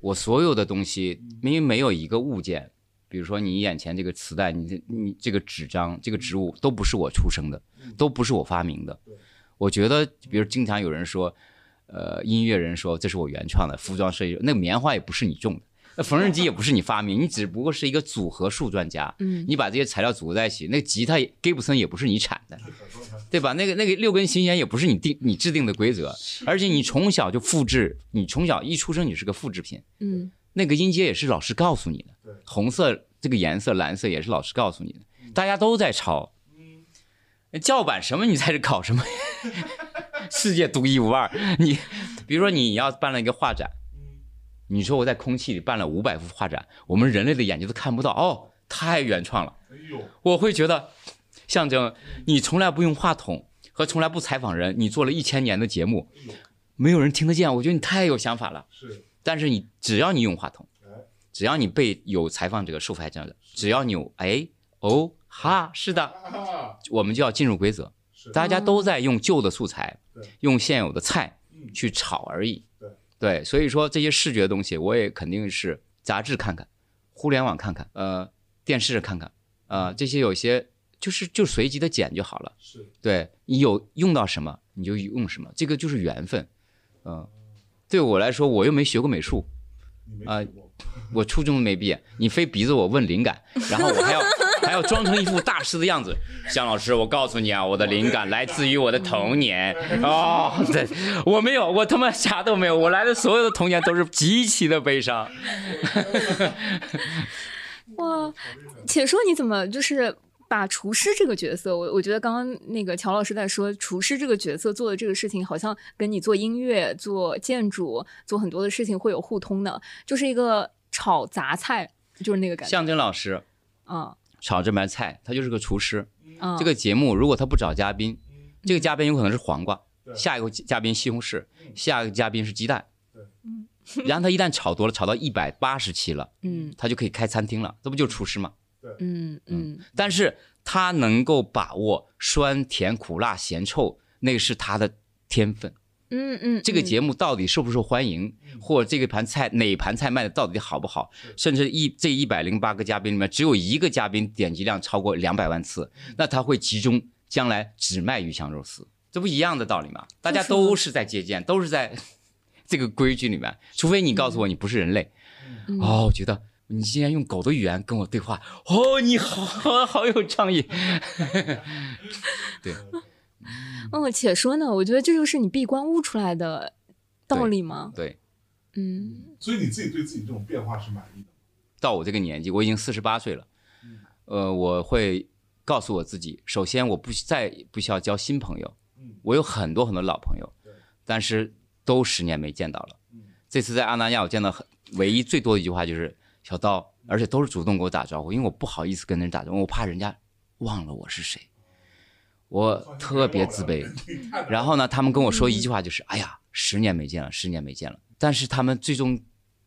我所有的东西，因为没有一个物件，比如说你眼前这个磁带，你这你这个纸张、这个植物，都不是我出生的，都不是我发明的。我觉得，比如经常有人说，呃，音乐人说这是我原创的，服装设计，那个棉花也不是你种的，那缝纫机也不是你发明，你只不过是一个组合术专家。嗯你把这些材料组合在一起，那个吉他也 Gibson 也不是你产的，对吧？那个那个六根琴弦也不是你定你制定的规则，而且你从小就复制，你从小一出生你是个复制品，嗯那个音阶也是老师告诉你的对，红色这个颜色蓝色也是老师告诉你的，大家都在抄，叫板什么你在这搞什么？世界独一无二。你比如说你要办了一个画展，你说我在空气里办了五百幅画展，我们人类的眼睛都看不到，哦，太原创了。哎呦，我会觉得，象征你从来不用话筒和从来不采访人，你做了一千年的节目，没有人听得见，我觉得你太有想法了。是，但是你只要你用话筒哎，只要你被有采访者、受害者的，只要你有哎哦哈是的，啊，我们就要进入规则。是，大家都在用旧的素材，用现有的菜嗯去炒而已。对对，所以说这些视觉的东西，我也肯定是杂志看看，互联网看看，呃，电视看看，呃，这些有些就是就随机的剪就好了。是，对你有用到什么你就用什么，这个就是缘分。嗯、对我来说，我又没学过美术，啊我初中没毕业，你非逼着我问灵感，然后我还要还要装成一副大师的样子。向老师，我告诉你啊，我的灵感来自于我的童年。哦，对，我没有，我他妈啥都没有，我来的所有的童年都是极其的悲伤。哇，且说你怎么就是把厨师这个角色，我我觉得刚刚那个乔老师在说厨师这个角色做的这个事情，好像跟你做音乐、做建筑、做很多的事情会有互通的，就是一个炒杂菜，就是那个感觉。象征老师嗯炒这盘菜，他就是个厨师。嗯，这个节目如果他不找嘉宾，这个嘉宾有可能是黄瓜，对下一个嘉宾西红柿，下一个嘉宾是鸡蛋对。然后他一旦炒多了，炒到一百八十期了，嗯他就可以开餐厅了，这不就是厨师吗？嗯嗯但是他能够把握酸甜苦辣咸臭，那个是他的天分。嗯嗯，这个节目到底受不受欢迎，或者这个盘菜哪盘菜卖的到底好不好，甚至一这一百零八个嘉宾里面只有一个嘉宾点击量超过两百万次，那他会集中将来只卖鱼香肉丝，这不一样的道理吗？大家都是在借鉴，都是在 这个规矩里面，除非你告诉我你不是人类，嗯。哦，我觉得。你竟然用狗的语言跟我对话，哦，你好 好有创意。对，嗯，且说呢，我觉得这就是你闭关悟出来的道理吗？对，嗯所以你自己对自己这种变化是满意的吗？到我这个年纪，我已经四十八岁了，呃，我会告诉我自己，首先我不再不需要交新朋友，嗯我有很多很多老朋友对，但是都十年没见到了。这次在阿那亚，我见到很唯一最多的一句话就是小刀，而且都是主动给我打招呼，因为我不好意思跟人打招呼，我怕人家忘了我是谁，我特别自卑。然后呢，他们跟我说一句话，就是“哎呀，十年没见了，十年没见了”。但是他们最终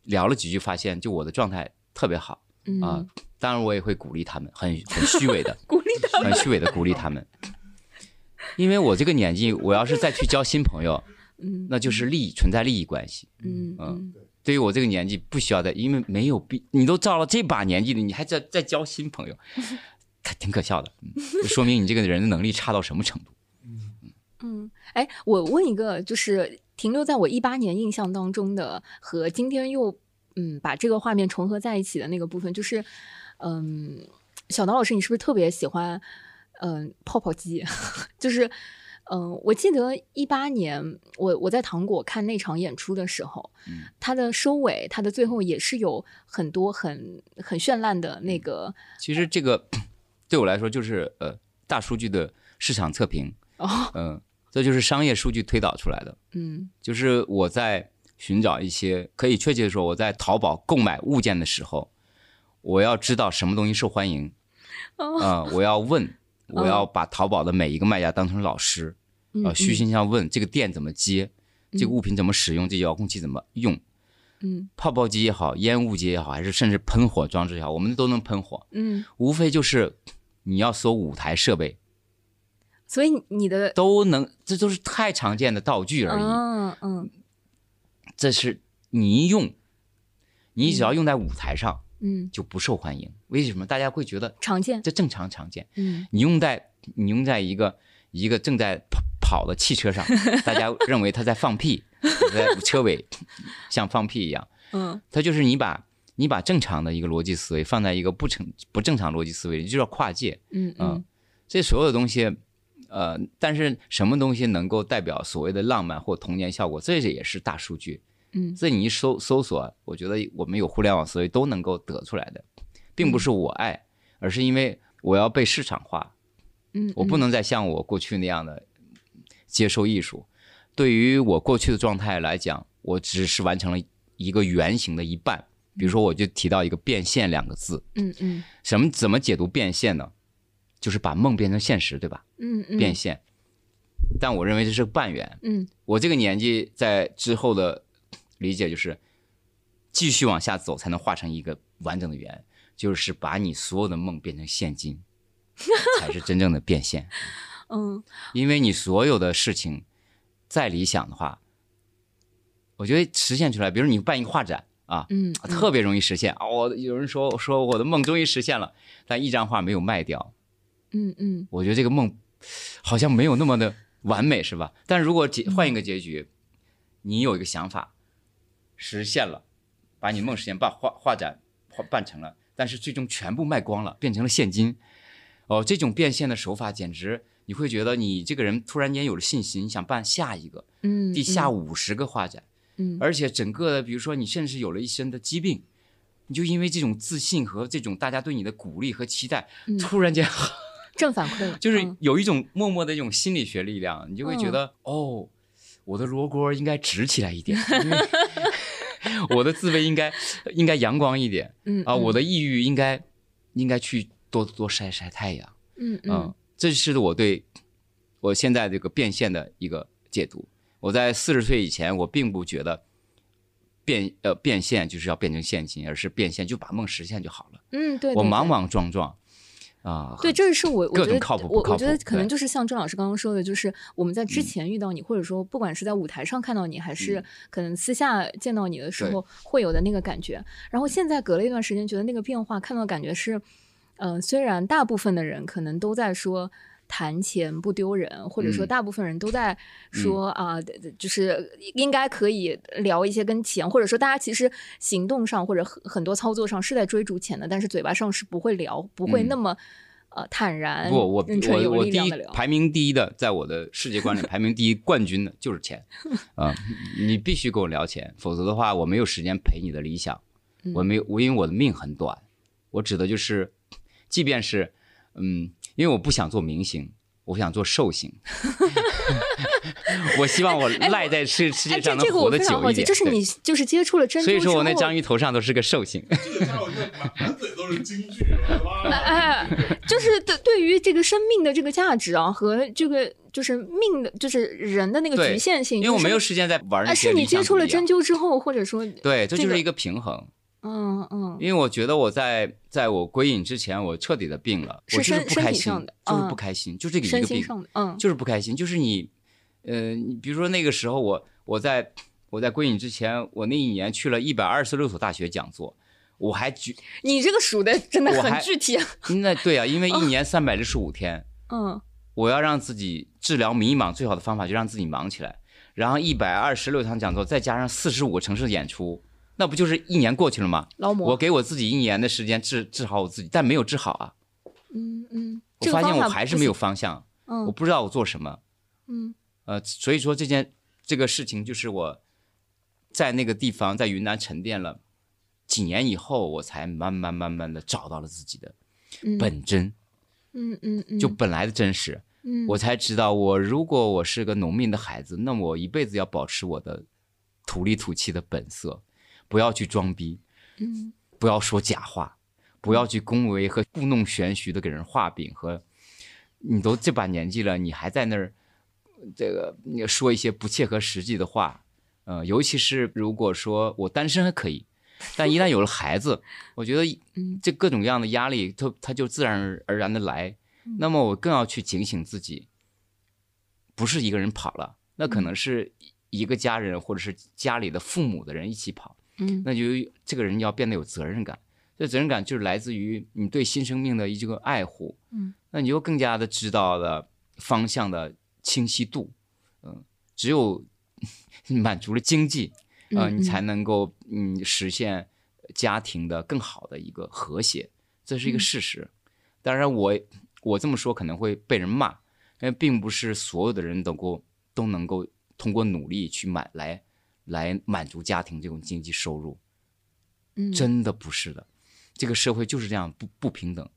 聊了几句，发现就我的状态特别好嗯啊。当然，我也会鼓励他们，很很虚伪的，鼓励他很虚伪的鼓励他们。因为我这个年纪，我要是再去交新朋友，嗯那就是利益存在利益关系。嗯嗯对于我这个年纪，不需要再，因为没有必，你都到了这把年纪了，你还在再交新朋友，可挺可笑的，说明你这个人的能力差到什么程度。嗯，哎，我问一个，就是停留在我一八年印象当中的，和今天又嗯把这个画面重合在一起的那个部分，就是嗯，小刀老师，你是不是特别喜欢嗯泡泡机？就是嗯，我记得一八年我我在糖果看那场演出的时候，嗯它的收尾，它的最后也是有很多很很绚烂的那个其实这个对我来说就是呃大数据的市场测评，哦，嗯、这就是商业数据推导出来的。嗯。就是我在寻找一些，可以确切的说，我在淘宝购买物件的时候，我要知道什么东西受欢迎，哦。啊、我要问，我要把淘宝的每一个卖家当成老师，呃，嗯虚心向问这个店怎么接，这个物品怎么使用，这遥控器怎么用，嗯。泡泡机也好，烟雾机也好，还是甚至喷火装置也好，我们都能喷火，嗯，无非就是你要搜舞台设备所以你的都能，这都是太常见的道具而已。嗯嗯这是你一用，你只要用在舞台上嗯，就不受欢迎。为什么？大家会觉得常见，这正常常见。嗯你用在你用在一个一个正在跑跑的汽车上，大家认为他在放屁，在车尾像放屁一样。嗯它就是你把你把正常的一个逻辑思维放在一个不成不正常逻辑思维里，就叫跨界。嗯嗯这所有的东西，呃，但是什么东西能够代表所谓的浪漫或童年效果，这也是大数据。嗯这你一搜搜索，我觉得我们有互联网思维都能够得出来的，并不是我爱，而是因为我要被市场化，嗯，我不能再像我过去那样的接受艺术。对于我过去的状态来讲，我只是完成了一个圆形的一半。比如说，我就提到一个变现两个字，嗯嗯什么怎么解读变现呢？就是把梦变成现实，对吧？嗯嗯变现。但我认为这是个半圆。嗯我这个年纪在之后的理解就是，继续往下走才能画成一个完整的圆，就是把你所有的梦变成现金，才是真正的变现。嗯因为你所有的事情再理想的话，我觉得实现出来，比如你办一个画展啊，嗯特别容易实现。我，有人说说我的梦终于实现了，但一张画没有卖掉，嗯嗯我觉得这个梦好像没有那么的完美，是吧？但如果结换一个结局，你有一个想法实现了，把你梦实现，把画画展办成了，但是最终全部卖光了，变成了现金。哦，这种变现的手法简直，你会觉得你这个人突然间有了信心，你想办下一个、嗯，第下五十个画展，嗯而且整个的，比如说你甚至有了一身的疾病，你就因为这种自信和这种大家对你的鼓励和期待，嗯。突然间 正反馈 就是嗯。有一种默默的一种心理学力量，你就会觉得、哦，我的罗锅应该直起来一点，因为我的自卑应该应该阳光一点啊，嗯。啊我的抑郁应该应该去多多晒晒太阳，嗯嗯。嗯，这是我对我现在这个变现的一个解读。我在四十岁以前，我并不觉得变呃变现就是要变成现金，而是变现就把梦实现就好了。嗯对，我莽莽撞撞啊，对，这是我我觉得靠谱我我觉得可能就是像郑老师刚刚说的，就是我们在之嗯前遇到你，或者说不管是在舞台上看到你，还是嗯可能私下见到你的时候会有的那个感觉。然后现在隔了一段时间，觉得那个变化，看到感觉是，嗯、虽然大部分的人可能都在说。谈钱不丢人，或者说嗯。大部分人都在说啊、就是应该可以聊一些跟钱，或者说大家其实行动上或者很很多操作上是在追逐钱的，但是嘴巴上是不会聊，不会嗯。那么、呃坦然、不，我我我第一。排名第一的，在我的世界观里排名第一冠军的就是钱，啊、你必须跟我聊钱，否则的话我没有时间陪你的理想，嗯。我没有我因为我的命很短，我指的就是，即便是嗯，因为我不想做明星。我想做寿星，我希望我赖在世世哎，界这这个我上能活得非常好奇，久一点。就是你就是接触了珍珠所以说我那章鱼头上都是个寿星。这家伙就满满嘴都是京剧，哇！哎，就是对对于这个生命的这个价值啊，和这个就是命的，就是人的那个局限性，因为我没有时间在玩那些，是你接触了针灸之后，或者说，对，这这个就是一个平衡。嗯嗯，因为我觉得我在在我归隐之前，我彻底的病了，是我就是不开心就是嗯不开心，就这个一个病，嗯。就是不开心，就是你，呃，你比如说那个时候我我在我在归隐之前，我那一年去了一百二十六所大学讲座，我还举 你这个数的真的很具体，那对啊，因为一年三百六十五天，嗯。我要让自己治疗迷茫，最好的方法就让自己忙起来。然后一百二十六场讲座，再加上四十五个城市的演出，那不就是一年过去了吗？劳模，我给我自己一年的时间治治好我自己，但没有治好啊。嗯嗯，我发现我还是没有方向，嗯。我不知道我做什么。嗯。呃，所以说这件这个事情就是我在那个地方在云南沉淀了几年以后，我才慢慢慢慢的找到了自己的嗯。本真，嗯嗯嗯，就本来的真实。嗯。我才知道，我如果我是个农民的孩子，那我一辈子要保持我的土里土气的本色，不要去装逼，嗯。不要说假话，不要去恭维和故弄玄虚的给人画饼和，你都这把年纪了，你还在那儿这个说一些不切合实际的话，呃，尤其是如果说我单身还可以，但一旦有了孩子，我觉得嗯。这各种各样的压力，它它就自然而然的来。那么我更要去警醒自己，不是一个人跑了，那可能是一个家人或者是家里的父母的人一起跑，嗯。那就这个人要变得有责任感。这责任感就是来自于你对新生命的一个爱护，嗯，那你就更加的知道了方向的清晰度，嗯，只有 满足了经济，呃，嗯。你才能够嗯实现家庭的更好的一个和谐，这是一个事实。当然我，我这么说可能会被人骂，因为并不是所有的人都够都能够通过努力去买来来满足家庭这种经济收入，嗯真的不是的。这个社会就是这样不不平等，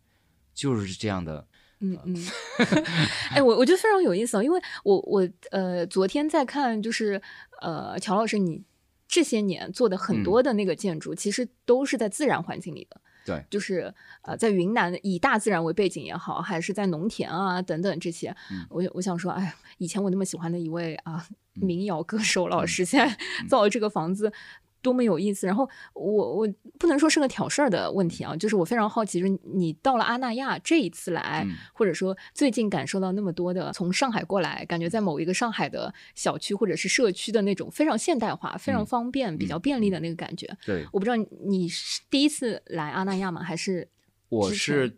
就是这样的。嗯嗯，哎，我我觉得非常有意思啊，因为我我呃昨天在看，就是呃乔老师你这些年做的很多的那个建筑，其实都是在自然环境里的。对。就是呃，在云南以大自然为背景也好，还是在农田啊等等这些，嗯。我我想说，哎呀，以前我那么喜欢的一位啊民谣歌手嗯。老师，现在造了这个房子。多么有意思！然后我我不能说是个挑事儿的问题啊，就是我非常好奇，就是你到了阿那亚这一次来，嗯或者说最近感受到那么多的从上海过来，感觉在某一个上海的小区或者是社区的那种非常现代化、非常嗯方便、比较便利的那个感觉。对，我不知道你你是第一次来阿那亚吗？还是我是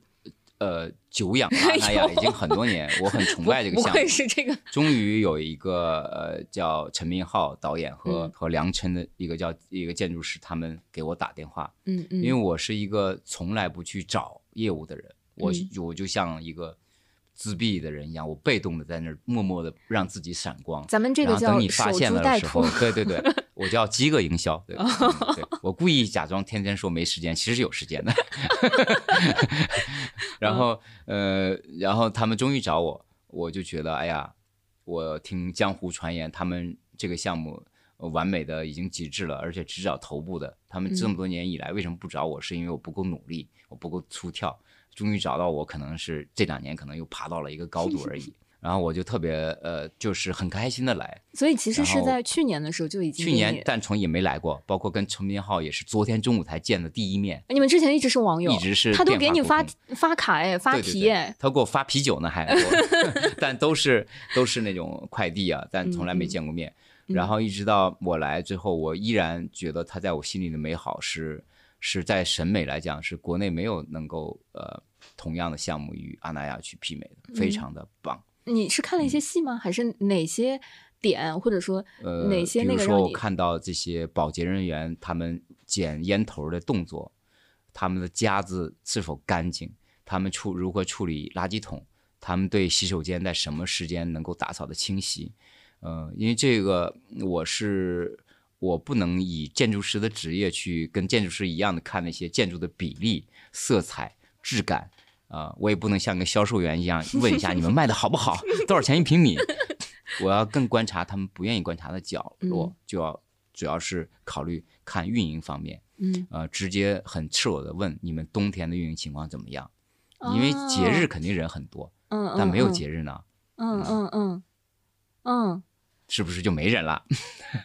呃久仰阿那亚 已经很多年，我很崇拜这个项目。愧是这个，终于有一个呃叫陈明浩导演和、嗯和梁琛的一个叫一个建筑师，他们给我打电话，嗯嗯，因为我是一个从来不去找业务的人，我嗯我就像一个自闭的人一样，我被动的在那儿默默的让自己闪光。咱们这个叫然后等你发守现株待兔了的时候，，对对对，我叫饥饿营销，对，嗯对我故意假装天天说没时间，其实是有时间的。然后呃，然后他们终于找我，我就觉得哎呀，我听江湖传言，他们这个项目呃完美的已经极致了，而且只找头部的。他们这么多年以来为什么不找我？是因为我不够努力，我不够出挑。终于找到我，可能是这两年可能又爬到了一个高度而已。然后我就特别呃，就是很开心的来。所以其实是在去年的时候就已经去，年但从也没来过，包括跟陈明浩也是昨天中午才见的第一面，你们之前一直是网友，一直是他都给你发发卡哎，发题哎，他给我发啤酒呢，还 但都是都是那种快递啊，但从来没见过面。嗯然后一直到我来最后，我依然觉得他在我心里的美好是是在审美来讲是国内没有能够呃同样的项目与阿那亚去媲美的，非嗯常的棒。你是看了一些戏吗？还是哪些点，或者说呃，哪些比如说我看到这些保洁人员他们捡烟头的动作，他们的夹子是否干净，他们处如何处理垃圾桶，他们对洗手间在什么时间能够打扫的清晰。呃，因为这个我是我不能以建筑师的职业去跟建筑师一样的看那些建筑的比例、色彩、质感。啊、我也不能像个销售员一样问一下你们卖的好不好，多少钱一平米。我要更观察他们不愿意观察的角落，嗯就要主要是考虑看运营方面，嗯，呃，直接很赤裸的问你们冬天的运营情况怎么样，因为节日肯定人很多，嗯，嗯，但没有嗯节日呢，嗯嗯嗯嗯是不是就没人了？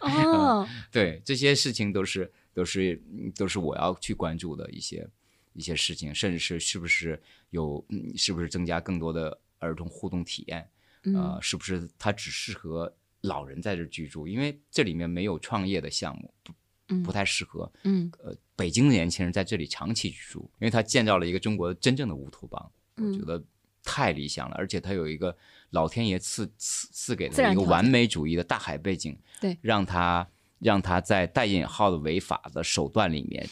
哦，对，这些事情都是都是嗯都是我要去关注的一些一些事情，甚至是是不是有嗯是不是增加更多的儿童互动体验，呃，是不是它只适合老人在这居住？因为这里面没有创业的项目，不嗯不太适合。嗯呃，北京的年轻人在这里长期居住，因为他建造了一个中国真正的乌托邦，我嗯觉得太理想了，而且他有一个老天爷赐赐赐给自然条件的一个完美主义的大海背景，对让他让他在带引号的违法的手段里面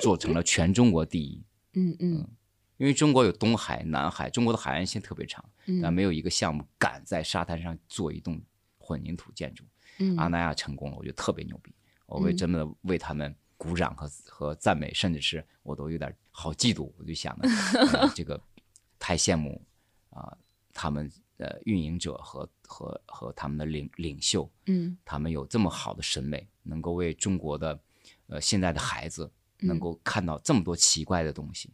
做成了全中国第一。嗯嗯因为中国有东海、南海，中国的海岸线特别长，但嗯没有一个项目敢在沙滩上做一栋混凝土建筑。嗯，阿那亚成功了，我觉得特别牛逼，我为嗯真的为他们鼓掌和和赞美，甚至是我都有点好嫉妒，我就想呢，呃这个太羡慕啊、他们呃运营者和和和他们的领领袖，嗯他们有这么好的审美，能够为中国的呃现在的孩子能够看到这么多奇怪的东西，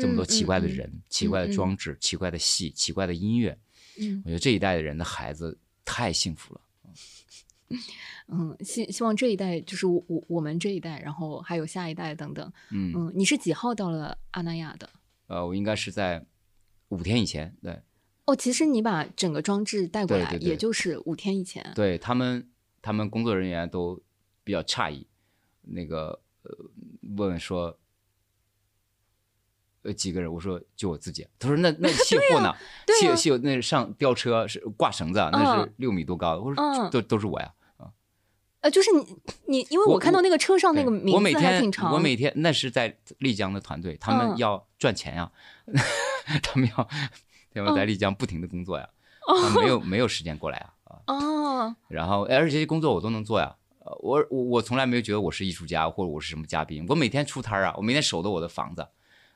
这么多奇怪的人、奇怪的装置、奇怪的戏、奇怪的音乐，嗯我觉得这一代的人的孩子太太幸福了。嗯，希希望这一代就是我我我们这一代，然后还有下一代等等。嗯，嗯，你是几号到了阿那亚的？呃，我应该是在五天以前，对，哦，其实你把整个装置带过来，对对对也就是五天以前。对他们，他们工作人员都比较诧异，那个呃，问问说，呃，几个人？我说就我自己。他说那那卸货呢？卸卸那上吊车是挂绳子啊，那嗯是六米多高的。我说嗯都都是我呀。呃，就是你你，因为我我看到那个车上那个名字还我每天挺长。我每天那是在丽江的团队，他嗯们要赚钱呀，他们要他们在丽江不停的工作呀，哦他没有没有时间过来啊然后，哎而且这些工作我都能做呀。呃，我我我从来没有觉得我是艺术家或者我是什么嘉宾，我每天出摊儿啊，我每天守着我的房子，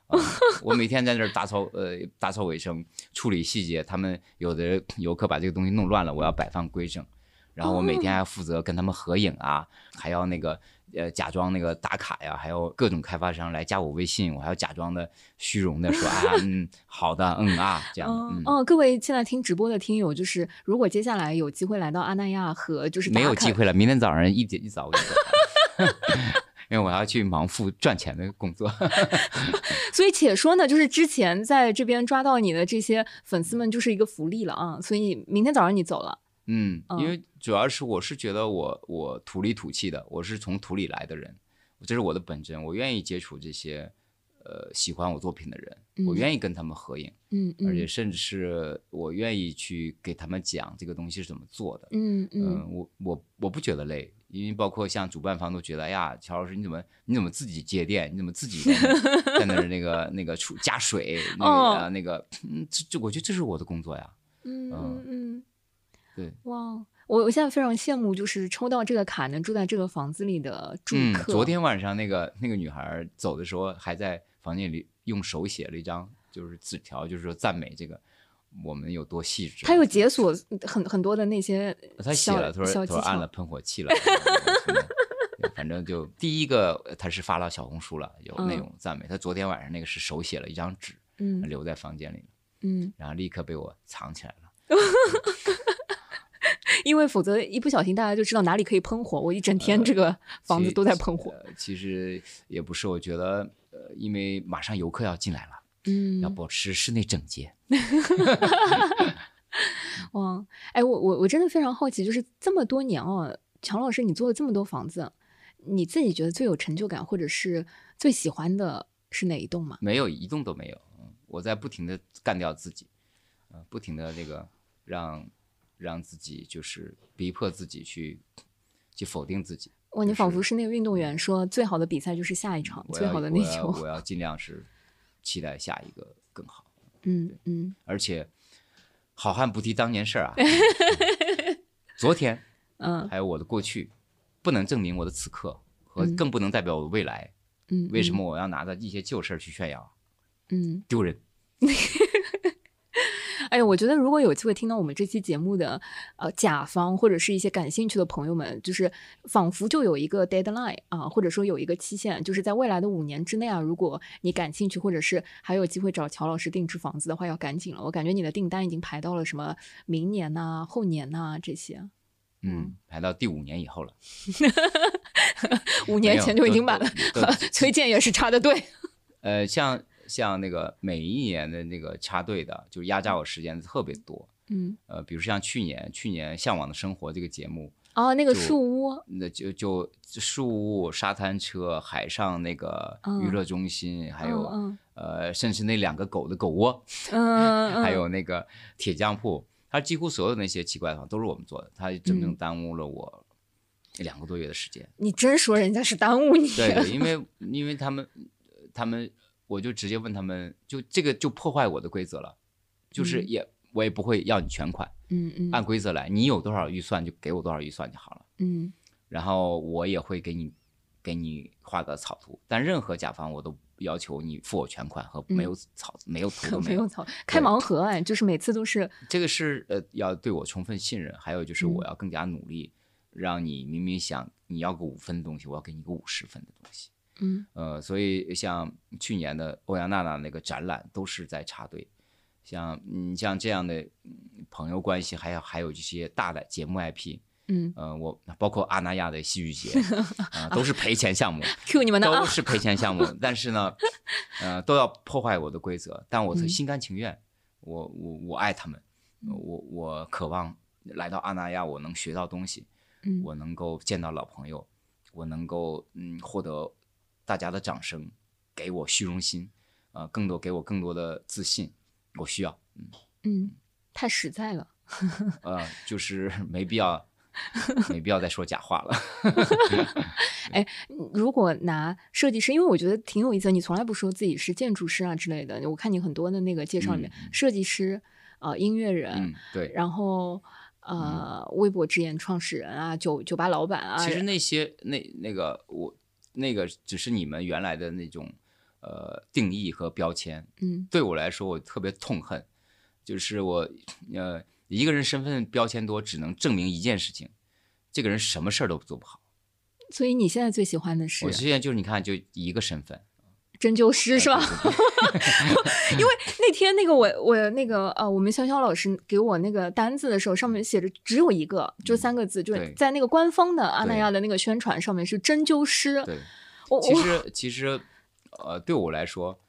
啊，我每天在那儿打扫呃打扫卫生，处理细节。他们有的游客把这个东西弄乱了，我要摆放规整。然后我每天还负责跟他们合影啊，还要那个呃假装那个打卡呀，还有各种开发商来加我微信，我还要假装的虚荣的说啊嗯好的嗯啊这样的嗯。哦哦，各位现在听直播的听友，就是如果接下来有机会来到阿那亚和就是没有机会了，明天早上一点一早我就走了，因为我要去忙付赚钱的工作。所以且说呢，就是之前在这边抓到你的这些粉丝们，就是一个福利了啊。所以明天早上你走了，嗯，嗯。因为主要是我是觉得我我土里土气的，我是从土里来的人，这是我的本真，我愿意接触这些呃喜欢我作品的人，我嗯。愿意跟他们合影，嗯嗯而且甚至是我愿意去给他们讲这个东西是怎么做的。嗯嗯。嗯，我我我不觉得累，因为包括像主办方都觉得，哎呀，乔老师你怎么你怎么自己接电，你怎么自己在那那儿那个那个出加水，那个、那个，嗯，这这我觉得这是我的工作呀。嗯嗯。嗯，对，哇。我我现在非常羡慕，就是抽到这个卡能住在这个房子里的住嗯，客。昨天晚上那个那个女孩走的时候，还在房间里用手写了一张就是纸条，就是说赞美这个我们有多细致。她有解锁很很多的那些她写了，她说小技巧他说按了。喷火器了。反正就第一个，她是发到小红书了，有那嗯种赞美。她昨天晚上那个是手写了一张纸，嗯留在房间里了，嗯，然后立刻被我藏起来了。因为否则一不小心大家就知道哪里可以喷火。我一整天这个房子都在喷火。呃其实也不是，我觉得呃，因为马上游客要进来了，嗯要，保持室内整洁。哇，哎，我我我真的非常好奇，就是这么多年哦，乔老师，你做了这么多房子，你自己觉得最有成就感或者是最喜欢的是哪一栋吗？没有一栋都没有。嗯我在不停的干掉自己，呃，不停的那个让让自己就是逼迫自己去去否定自己。哇，你仿佛是那个运动员说，最好的比赛就是下一场，最好的那球。我要尽量是期待下一个更好，嗯嗯而且好汉不提当年事儿啊。昨天 嗯还有我的过去，不能证明我的此刻，和嗯更不能代表我的未来。嗯，为什么我要拿着一些旧事儿去炫耀？嗯？丢人。哎，我觉得如果有机会听到我们这期节目的呃甲方或者是一些感兴趣的朋友们，就是仿佛就有一个 deadline 啊，或者说有一个期限，就是在未来的五年之内啊，如果你感兴趣，或者是还有机会找乔老师定制房子的话，要赶紧了。我感觉你的订单已经排到了什么明年呐、后年呐、这些，嗯，排到第五年以后了。五年前就已经满了。崔健也是插的队。呃，像像那个每一年的那个插队的，就压榨我时间的特别多。嗯，呃，比如像去年，去年《向往的生活》这个节目，哦，那个树屋，那就就树屋、沙滩车、海上那个娱乐中心，还有、嗯呃，甚至那两个狗的狗窝，嗯 嗯，还有那个铁匠铺，它几乎所有那些奇怪的房都是我们做的，它整整嗯。耽误了我两个多月的时间。你真说人家是耽误你。对对，因为因为他们他们，我就直接问他们，就这个就破坏我的规则了，就是嗯。也、我也不会要你全款，嗯嗯。按规则来，你有多少预算就给我多少预算就好了，嗯。然后我也会给你给你画个草图，但任何甲方我都要求你付我全款和没有草、没有 图都没有草，开盲盒哎，就是每次都是这个是呃要对我充分信任，还有就是嗯。我要更加努力，让你明明想你要个五分的东西，我要给你个五十分的东西。嗯。呃，所以像去年的欧阳娜娜那个展览都是在插队，像你像这样的嗯朋友关系，还有还有这些大的节目 IP，嗯。呃，我包括阿那亚的戏剧节，呃，都是赔钱项目，，Q 你们的啊，都是赔钱项目，但是呢，呃，都要破坏我的规则，但我嗯。心甘情愿，我我我爱他们，嗯。我我渴望来到阿那亚，我能学到东西，嗯。我能够见到老朋友，我能够嗯获得大家的掌声，给我虚荣心，呃，更多给我更多的自信，我需要，嗯，太实在了。呃，就是 没必要，没必要再说假话了。哎如果拿设计师，因为我觉得挺有意思的，你从来不说自己是建筑师啊之类的。我看你很多的那个介绍里面，设计师、呃，音乐人，嗯，对。然后呃，微博之眼创始人啊，酒酒吧老板啊，其实那些那那个我那个只是你们原来的那种呃定义和标签，嗯对我来说我特别痛恨，就是我呃一个人身份标签多，只能证明一件事情，这个人什么事儿都做不好。所以你现在最喜欢的是我现在就是你看就一个身份，针灸师是吧？对对。对因为那天那个我我那个呃，我们潇潇老师给我那个单子的时候，上面写着只有一个，就三个字，就是在那个官方的阿那亚的那个宣传上面是针灸师。对。我我其实其实，呃，对我来说，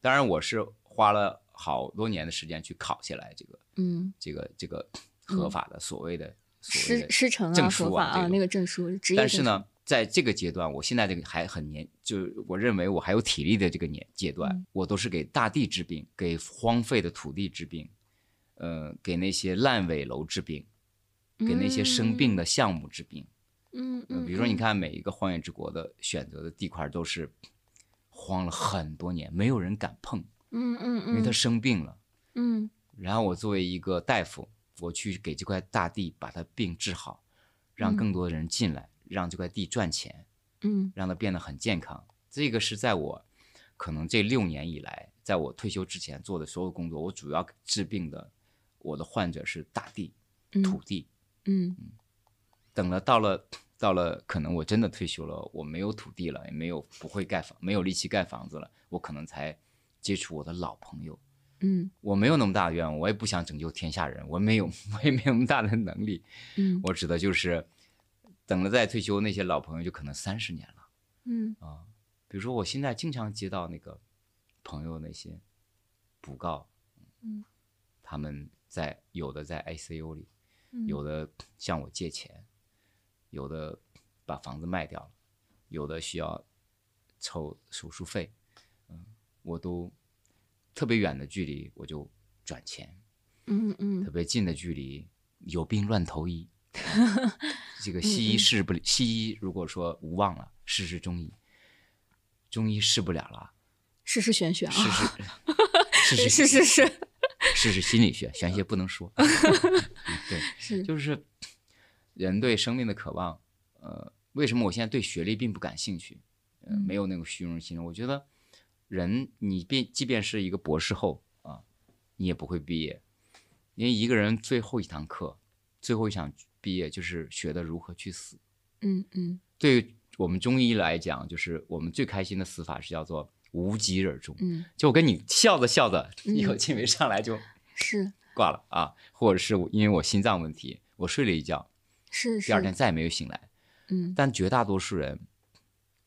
当然我是花了好多年的时间去考下来这个嗯，这个这个合法的所谓的师师承啊，证书合法啊，那个证书，职业证书，但是呢，在这个阶段，我现在这个还很年，就是我认为我还有体力的这个年阶段，嗯。我都是给大地治病，给荒废的土地治病，呃，给那些烂尾楼治病，给那些生病的项目治病。嗯，比如说，你，看每一个荒野之国的选择的地块都是荒了很多年，没有人敢碰，嗯嗯嗯，因为它生病了。嗯。然后我作为一个大夫，我去给这块大地把它病治好，让嗯。更多的人进来，让这块地赚钱。嗯让它变得很健康。这个是在我可能这六年以来，在我退休之前做的所有工作，我主要治病的，我的患者是大地、嗯土地。嗯等了到了到了，可能我真的退休了，我没有土地了，也没有不会盖房，没有力气盖房子了，我可能才接触我的老朋友。嗯我没有那么大的愿望，我也不想拯救天下人，我没有，我也没有那么大的能力。嗯我指的就是，等了再退休，那些老朋友就可能三十年了。嗯啊，比如说我现在经常接到那个朋友那些补告，嗯，他们在有的在 ICU 里，嗯，有的向我借钱，有的把房子卖掉了，有的需要凑手术费，嗯，我都特别远的距离我就转钱，嗯嗯特别近的距离有病乱投医。这个西医嗯试不，西医如果说无望了，试试中医，中医试不了了，试试玄学啊，试试试是是是试试心理学，玄学不能说。嗯对，是，就是人对生命的渴望。呃，为什么我现在对学历并不感兴趣？没有那个虚荣心。我觉得人你便即便是一个博士后啊，你也不会毕业，因为一个人最后一堂课，最后一场毕业就是学的如何去死。嗯嗯对于我们中医来讲，就是我们最开心的死法是叫做无疾而终。嗯，就我跟你笑着笑着，嗯一口气没上来就 是挂了啊，或者是因为我心脏问题，我睡了一觉，是是，第二天再也没有醒来。嗯但绝大多数人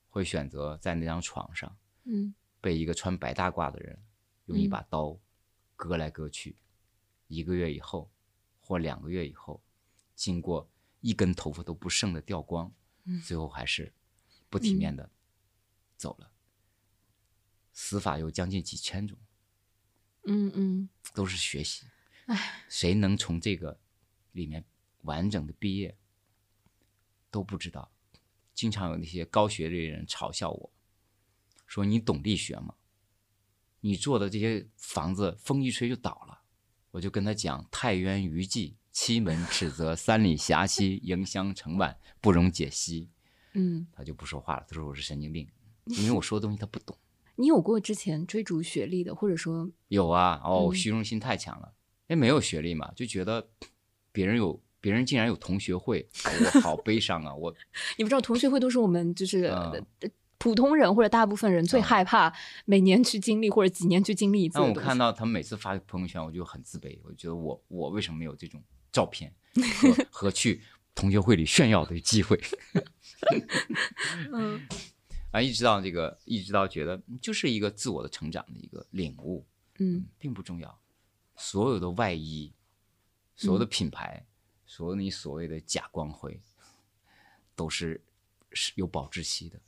会选择在那张床上嗯被一个穿白大褂的人用一把刀割来割去，一个月以后或两个月以后，经过一根头发都不剩的掉光，嗯最后还是不体面的走了。死法有将近几千种，嗯嗯，都是学习。唉，谁能从这个里面完整的毕业，都不知道。经常有那些高学历的人嘲笑我，说你懂力学吗？你做的这些房子风一吹就倒了。我就跟他讲：太渊余迹，七门尺泽，三里峡溪，迎香成晚，不容解析。嗯，他就不说话了，他说我是神经病，因为我说的东西他不懂。你有过之前追逐学历的，或者说，有啊，哦，嗯虚荣心太强了，因为没有学历嘛，就觉得别人有，别人竟然有同学会，我好悲伤啊！我 你不知道同学会都是我们就是、普通人或者大部分人最啊害怕每年去经历或者几年去经历一次的但我。看到他们每次发朋友圈，我就很自卑，我觉得我我为什么没有这种照片和和去同学会里炫耀的机会？嗯 啊，一直到这个，一直到觉得嗯就是一个自我的成长的一个领悟，嗯并不重要。所有的外衣，所有的品牌，所有你所谓的假光辉，都是是有保质期的。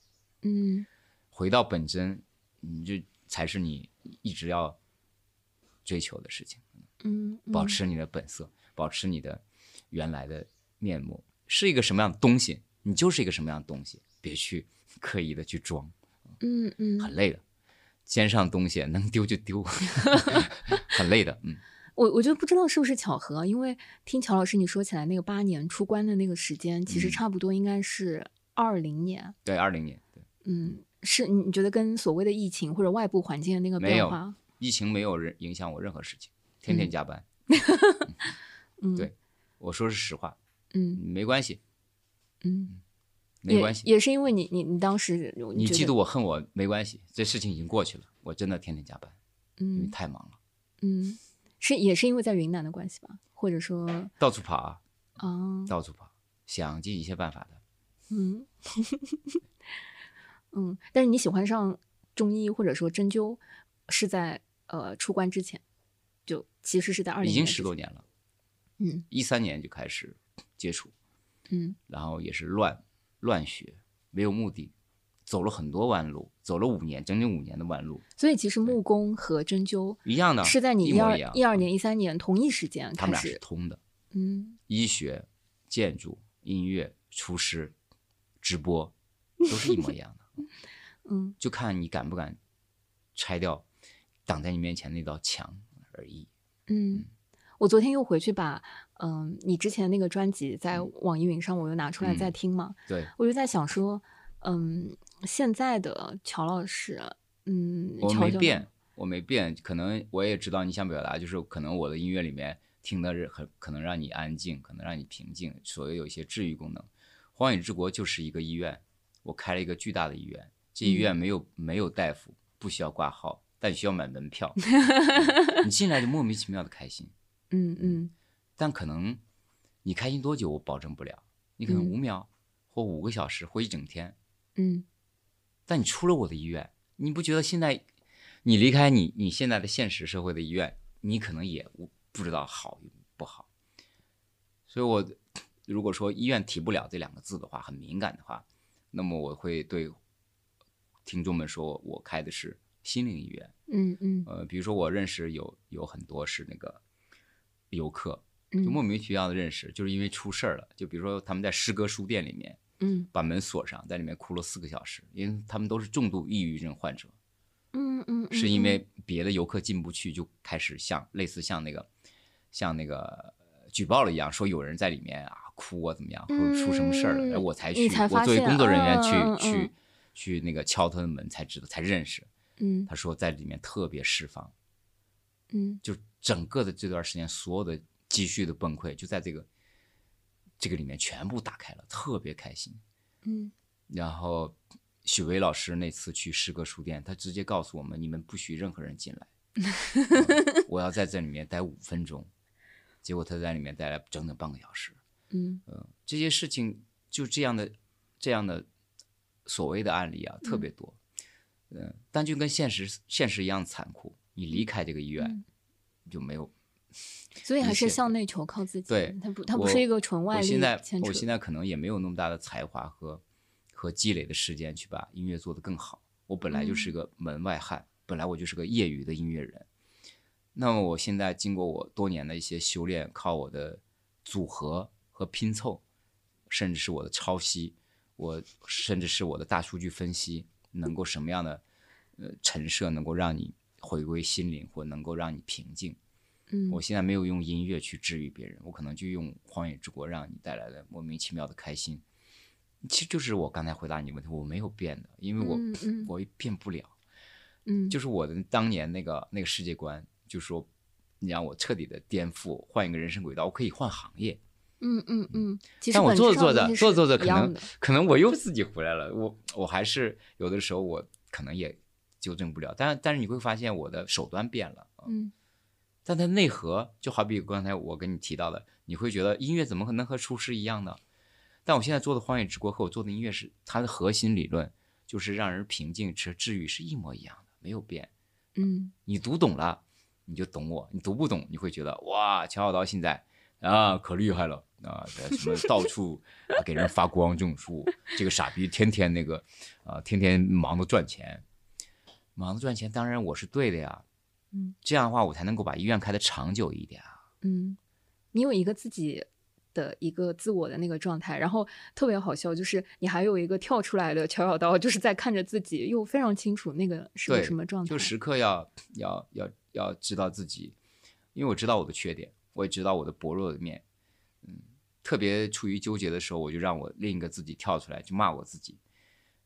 嗯回到本真，你就才是你一直要追求的事情。嗯，保持你的本色，保持你的原来的面目，是一个什么样的东西，你就是一个什么样的东西，别去 刻意的去装，嗯嗯，很累的。肩上东西能丢就丢，很累的。嗯，我我就不知道是不是巧合，因为听乔老师你说起来，那个八年出关的那个时间，其实嗯差不多应该是二零年。对，二零年，对，嗯，是你你觉得跟所谓的疫情或者外部环境的那个变化，疫情没有人影响我任何事情，天天加班。嗯，对我说是实话，嗯没关系，嗯，没关系。也也是因为你你你当时你嫉妒我恨我没关系，这事情已经过去了。我真的天天加班，因为嗯太忙了，嗯，是也是因为在云南的关系吧，或者说到处跑啊，啊，到处跑，想尽一切办法的。嗯 嗯，但是你喜欢上中医或者说针灸，是在呃出关之前，就其实是在二零已经十多年了，嗯一三年就开始接触，嗯然后也是乱乱学，没有目的，走了很多弯路，走了五年，整整五年的弯路，所以其实木工和针灸一样的，是在你一二一二年、一三年同一时间开他们俩是，通的，嗯医学、建筑、音乐、厨师、直播都是一模一样的，嗯就看你敢不敢拆掉挡在你面前那道墙而已。嗯。我昨天又回去把嗯你之前那个专辑在嗯网易云上我又拿出来再听嘛，对，我就在想说，嗯，现在的乔老师，嗯，我乔没变，我没变，可能我也知道你想表达，就是可能我的音乐里面听的是很可能让你安静，可能让你平静，所谓有一些治愈功能。荒野之国就是一个医院，我开了一个巨大的医院，这医院没有、没有大夫，不需要挂号，但需要买门票，你进来就莫名其妙的开心，嗯嗯。但可能你开心多久我保证不了，你可能嗯。五秒、或五个小时或一整天，嗯。但你出了我的医院，你不觉得现在你离开你你现在的现实社会的医院，你可能也不不知道好与不好。所以我如果说医院提不了这两个字的话，很敏感的话，那么我会对听众们说，我开的是心灵医院。嗯嗯。呃，比如说我认识有有很多是那个游客，嗯，就莫名其妙的认识，就是因为出事儿了。就比如说他们在诗歌书店里面，嗯。把门锁上，在里面哭了四个小时，因为他们都是重度抑郁症患者，嗯嗯，是因为别的游客进不去，就开始像类似像那个像那个呃举报了一样，说有人在里面啊哭啊怎么样，或者出什么事儿了，嗯然后我才你去，我作为工作人员去、去去那个敲他的门，才知道才认识。嗯他说在里面特别释放，嗯就整个的这段时间所有的积蓄的崩溃，就在这个这个里面全部打开了，特别开心。嗯然后许巍老师那次去诗歌书店，他直接告诉我们：你们不许任何人进来，嗯我要在这里面待五分钟。结果他在里面待了整整半个小时。嗯嗯，这些事情就这样的这样的所谓的案例啊，特别多。嗯，但就跟现实现实一样残酷。你离开这个医院，嗯就没有 所以还是向内求，靠自己。对他不，他不是一个纯外力我现在。我现在可能也没有那么大的才华和和积累的时间去把音乐做得更好。我本来嗯就是个门外汉，本来我就是个业余的音乐人。那么我现在经过我多年的一些修炼，靠我的组合和拼凑，甚至是我的抄袭，我甚至是我的大数据分析，能够什么样的呃陈设能够让你回归心灵，或能够让你平静。嗯我现在没有用音乐去治愈别人，我可能就用《荒野之国》让你带来的莫名其妙的开心。其实就是我刚才回答你问题，我没有变的，因为我、嗯嗯我变不了。嗯就是我的当年那个那个世界观，就是说你让我彻底的颠覆，换一个人生轨道，我可以换行业，嗯嗯嗯，但我做着做着做着做着，可能可能我又自己回来了。我我还是有的时候我可能也纠正不了，但但是你会发现我的手段变了。啊嗯但它内核就好比刚才我跟你提到的，你会觉得音乐怎么可能和厨师一样呢？但我现在做的《荒野之国》和我做的音乐是它的核心理论，就是让人平静、治治愈是一模一样的，没有变。嗯你读懂了，你就懂我；你读不懂，你会觉得哇，乔小刀现在啊可厉害了啊，什么到处啊给人发光种树，这个傻逼天天那个啊，天天忙着赚钱，忙着赚钱，当然我是对的呀。嗯，这样的话我才能够把医院开的长久一点啊。嗯，你有一个自己的一个自我的那个状态，然后特别好笑，就是你还有一个跳出来的乔小刀，就是在看着自己，又非常清楚那个是个，什么状态，就时刻要要要要知道自己，因为我知道我的缺点，我也知道我的薄弱的面，嗯，特别处于纠结的时候，我就让我另一个自己跳出来，就骂我自己，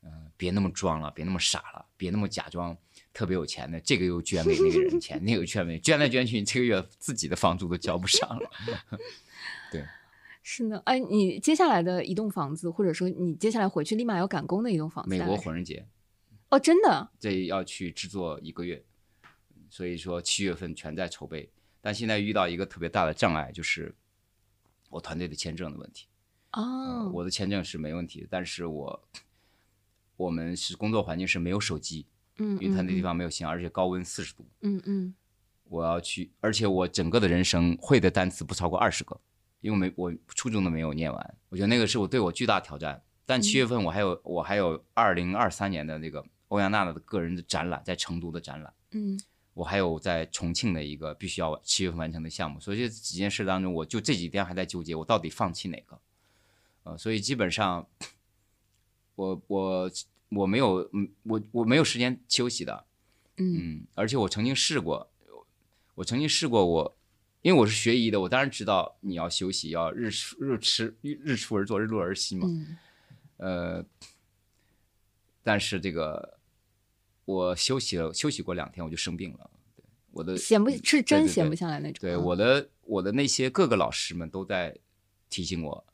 嗯、别那么装了，别那么傻了，别那么假装特别有钱的，这个又捐给那个人钱，那个捐给捐来捐去，你这个月自己的房租都交不上了。对是呢，哎，你接下来的一栋房子，或者说你接下来回去立马要赶工的一栋房子，美国火人节，哦，真的，这要去制作一个月，所以说七月份全在筹备。但现在遇到一个特别大的障碍，就是我团队的签证的问题。呃哦，我的签证是没问题的，但是我我们是工作环境是没有手机，嗯，因为它那地嗯方没有信号，而且高温四十度。嗯嗯我要去，而且我整个的人生会的单词不超过二十个，因为没我初中都没有念完。我觉得那个是我对我巨大挑战。但七月份我还有、我还有二零二三年的那个欧阳娜娜的个人的展览，在成都的展览，嗯我还有在重庆的一个必须要七月份完成的项目。所以这几件事当中，我就这几天还在纠结，我到底放弃哪个？呃，所以基本上，我我我没有，嗯，我我没有时间休息的。嗯嗯，而且我曾经试过，我曾经试过我，因为我是学医的，我当然知道你要休息，要日出日吃日日出而作，日落而息嘛。嗯呃，但是这个我休息了，休息过两天我就生病了。对，我的闲不嗯是真闲不下来那种，对，嗯我的我的那些各个老师们都在提醒我，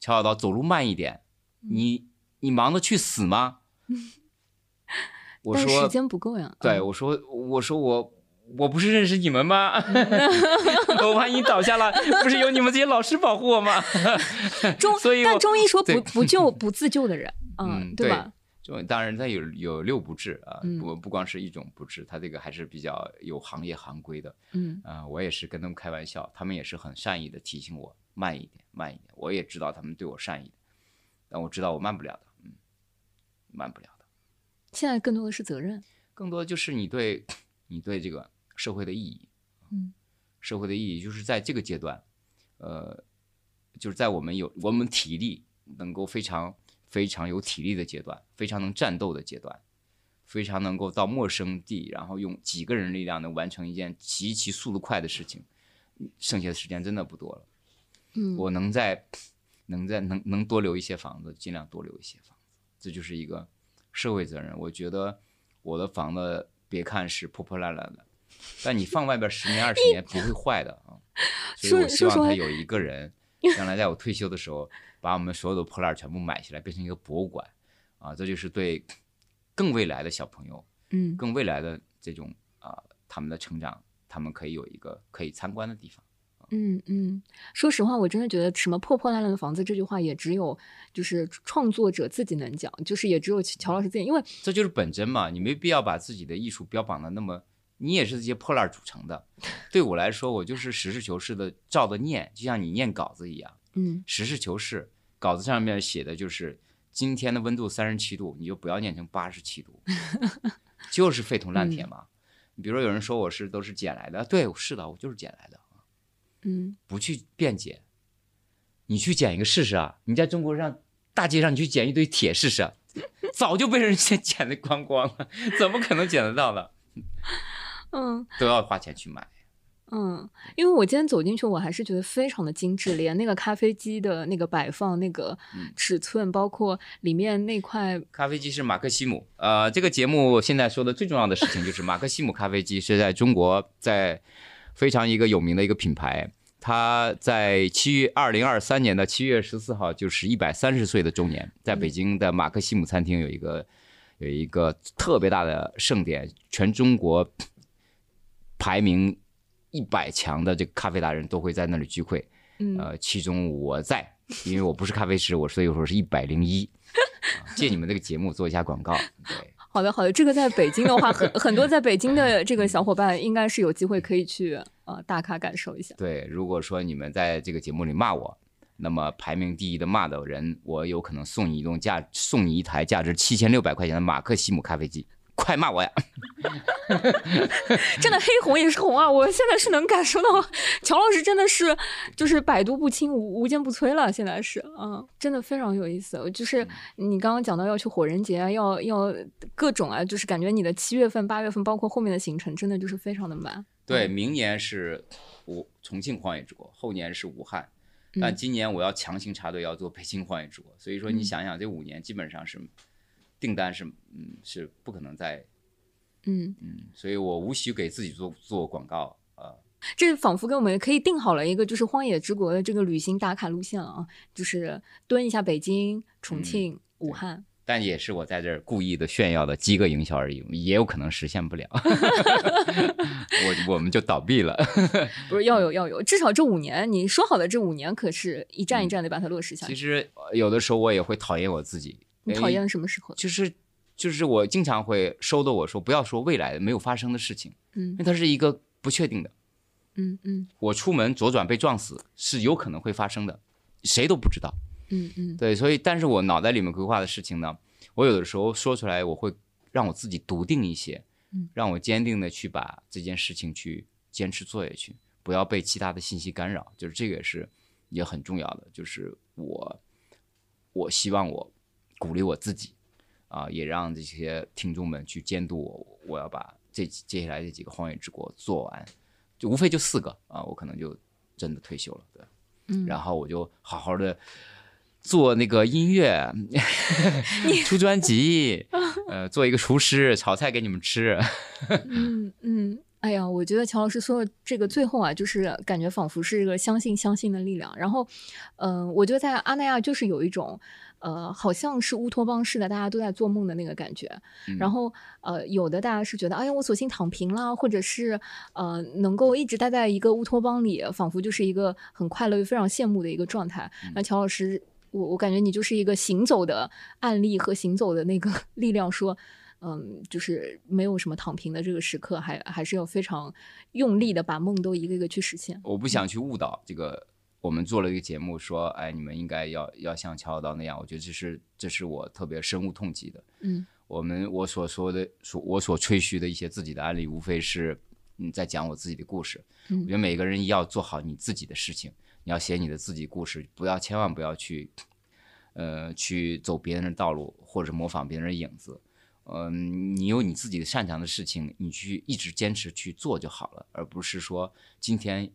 乔小刀走路慢一点，嗯你你忙的去死吗？我说时间不够呀，对，嗯我说，我说我我不是认识你们吗？我万一倒下了，不是有你们这些老师保护我吗？中，所以但中医说不不救不自救的人，嗯对吧？就当然，它有有六不治啊，嗯不不光是一种不治，它这个还是比较有行业行规的嗯啊、我也是跟他们开玩笑，他们也是很善意的提醒我慢一点，慢一点。我也知道他们对我善意的，但我知道我慢不了的，嗯，慢不了的。现在更多的是责任，更多就是你对你对这个社会的意义，嗯，社会的意义就是在这个阶段，呃，就是在我们有我们体力能够非常非常有体力的阶段，非常能战斗的阶段，非常能够到陌生地，然后用几个人力量能完成一件极其速度快的事情，剩下的时间真的不多了。嗯，我能在能在能能多留一些房子，尽量多留一些房子，这就是一个社会责任。我觉得我的房子别看是破破烂烂的，但你放外边十年二十年不会坏的啊。所以我希望他有一个人，将来在我退休的时候，把我们所有的破烂全部买下来，变成一个博物馆啊。这就是对更未来的小朋友，嗯更未来的这种啊他们的成长，他们可以有一个可以参观的地方。嗯嗯，说实话，我真的觉得什么破破烂烂的房子这句话也只有就是创作者自己能讲，就是也只有乔老师自己，因为这就是本真嘛，你没必要把自己的艺术标榜的那么，你也是这些破烂儿组成的。对我来说，我就是实事求是的照着念，就像你念稿子一样，嗯实事求是。稿子上面写的就是今天的温度三十七度，你就不要念成八十七度，就是废铜烂铁嘛。你比如说有人说我是都是捡来的，对，是的，我就是捡来的，嗯不去辩解。你去捡一个试试啊！你在中国上大街上你去捡一堆铁试试啊，早就被人先捡的光光了，怎么可能捡得到呢？嗯都要花钱去买。嗯，因为我今天走进去，我还是觉得非常的精致，连那个咖啡机的那个摆放、那个嗯。尺寸，包括里面那块，咖啡机是马克西姆，呃，这个节目现在说的最重要的事情就是马克西姆咖啡机是在中国在非常一个有名的一个品牌，它在七月二零二三年的七月十四号，就是一百三十岁的周年，在北京的马克西姆餐厅有一个有一个特别大的盛典，全中国排名一百强的这个咖啡达人都会在那里聚会。嗯呃，其中我在，因为我不是咖啡师，我所以说是一百零一。借你们这个节目做一下广告，对，好的，好的，这个在北京的话，很很多在北京的这个小伙伴应该是有机会可以去呃打卡感受一下。对，如果说你们在这个节目里骂我，那么排名第一的骂的人，我有可能送你一栋价送你一台价值七千六百块钱的马克西姆咖啡机，快骂我呀！真的黑红也是红啊！我现在是能感受到乔老师真的是就是百毒不侵、无无坚不摧了。现在是，嗯，真的非常有意思。就是你刚刚讲到要去火人节啊，要要各种啊，就是感觉你的七月份、八月份，包括后面的行程，真的就是非常的满。对，明年是武重庆荒野之国，后年是武汉，但嗯今年我要强行插队要做北京荒野之国，所以说你嗯想想，这五年基本上是订单是嗯是不可能再嗯，嗯，所以我无需给自己做做广告啊、呃这仿佛给我们可以定好了一个就是荒野之国的这个旅行打卡路线了啊，就是蹲一下北京、重庆、武汉。但也是我在这儿故意的炫耀的饥饿营销而已，也有可能实现不了，我我们就倒闭了。不是要有要有，至少这五年你说好的这五年可是一站一站的把它落实下去。其实呃有的时候我也会讨厌我自己，你讨厌什么时候？就是就是我经常会收的我说不要说未来没有发生的事情，嗯因为它是一个不确定的。嗯嗯我出门左转被撞死是有可能会发生的，谁都不知道。嗯嗯对，所以但是我脑袋里面规划的事情呢，我有的时候说出来，我会让我自己笃定一些，嗯让我坚定的去把这件事情去坚持做下去，不要被其他的信息干扰。就是这个也是也很重要的，就是我我希望我鼓励我自己啊，也让这些听众们去监督我，我要把这接下来这几个荒野之国做完，就无非就四个啊，我可能就真的退休了，对。嗯，然后我就好好的做那个音乐，出专辑，呃，做一个厨师，炒菜给你们吃。嗯 嗯，哎呀，我觉得乔老师说的这个最后啊，就是感觉仿佛是一个相信相信的力量。然后，嗯、我觉得在阿那亚就是有一种。呃，好像是乌托邦式的，大家都在做梦的那个感觉。嗯然后，呃，有的大家是觉得，哎呀，我索性躺平啦，或者是呃，能够一直待在一个乌托邦里，仿佛就是一个很快乐又非常羡慕的一个状态。那乔老师，我我感觉你就是一个行走的案例和行走的那个 力量，说，嗯，就是没有什么躺平的这个时刻，还还是要非常用力的把梦都一个一个去实现。我不想去误导这个。我们做了一个节目，说，哎，你们应该要要像乔小刀那样。我觉得这是这是我特别深恶痛疾的。嗯我们我所说的所我所吹嘘的一些自己的案例，无非是嗯在讲我自己的故事。嗯我觉得每个人要做好你自己的事情，你要写你的自己故事，不要千万不要去呃去走别人的道路或者模仿别人的影子。嗯、你有你自己的擅长的事情，你去一直坚持去做就好了，而不是说今天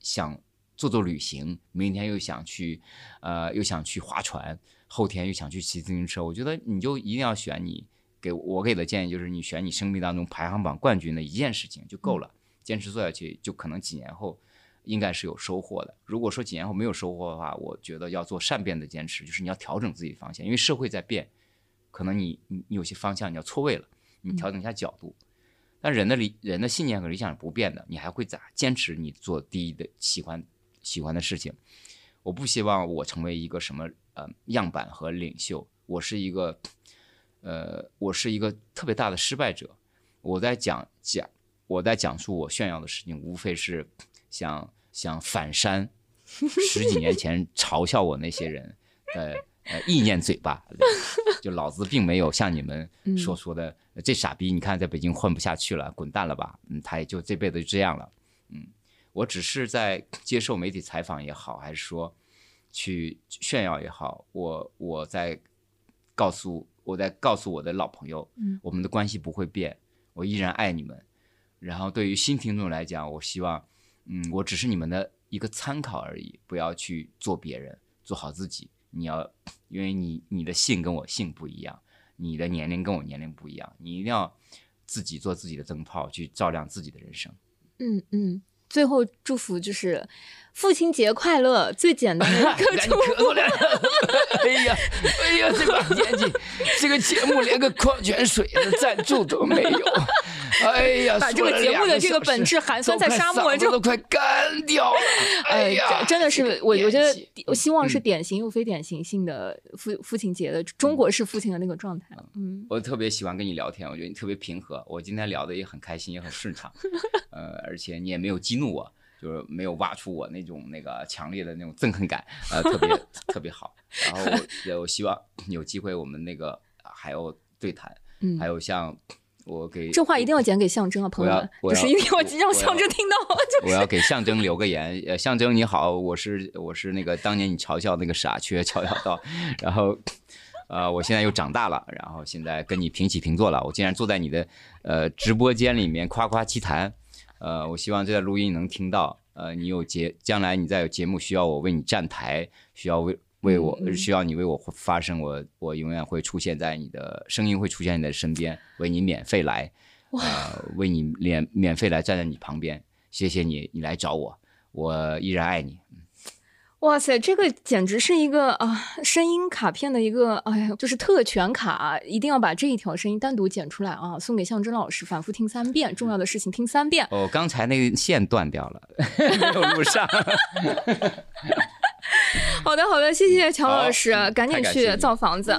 想做做旅行，明天又想去呃又想去划船，后天又想去骑自行车。我觉得你就一定要选你给我给的建议，就是你选你生命当中排行榜冠军的一件事情就够了，坚持做下去，就可能几年后应该是有收获的。如果说几年后没有收获的话，我觉得要做善变的坚持，就是你要调整自己的方向，因为社会在变，可能你你你有些方向你要错位了，你调整一下角度。但人的理人的信念和理想是不变的，你还会咋坚持你做第一的喜欢喜欢的事情。我不希望我成为一个什么呃样板和领袖，我是一个呃我是一个特别大的失败者。我在讲讲我在讲述我炫耀的事情，无非是想想反删十几年前嘲笑我那些人的呃意念嘴巴，就老子并没有像你们所说的、这傻逼，你看在北京混不下去了，滚蛋了吧？嗯，他也就这辈子就这样了。嗯，我只是在接受媒体采访也好，还是说去炫耀也好，我我在告诉我在告诉我的老朋友，嗯我们的关系不会变，我依然爱你们。然后对于新听众来讲，我希望，嗯，我只是你们的一个参考而已，不要去做别人，做好自己。你要，因为你你的姓跟我姓不一样，你的年龄跟我年龄不一样，你一定要自己做自己的灯泡，去照亮自己的人生。嗯嗯，最后祝福就是父亲节快乐，最简单的一个祝咳嗽两下。哎呀，哎呀，这把年纪，这个节目连个矿泉水的赞助都没有。哎呀，把这个节目的这个本质寒酸在沙漠中都快干掉了。哎呃，呀，真真的是我我觉得，我希望是嗯典型又非典型性的父父亲节的中国式父亲的那个状态。嗯，我特别喜欢跟你聊天，我觉得你特别平和。我今天聊的也很开心，也很顺畅，呃，而且你也没有激怒我，就是没有挖出我那种那个强烈的那种憎恨感，呃，特别 特别好。然后我我希望有机会我们那个还有对谈，嗯还有像我给这话一定要讲给象征啊，朋友们，就是一定要让象征听到。我要给象征留个言，呃，象征你好，我是我是那个当年你嘲笑那个傻缺乔小道，然后，呃，我现在又长大了，然后现在跟你平起平坐了，我竟然坐在你的呃直播间里面夸夸其谈，呃，我希望这段录音能听到，呃，你有节将来你再有节目需要我为你站台，需要为为我需要你为我发声，我我永远会出现在你的声音会出现在你的身边，为你免费来，呃，为你免免费来站在你旁边。谢谢你，你来找我，我依然爱你。哇塞，这个简直是一个啊，声音卡片的一个，哎呀，就是特权卡，一定要把这一条声音单独剪出来啊，送给向真老师，反复听三遍，重要的事情听三遍。哦，刚才那个线断掉了，没有录上。好的，好的，谢谢乔老师，赶紧去造房子。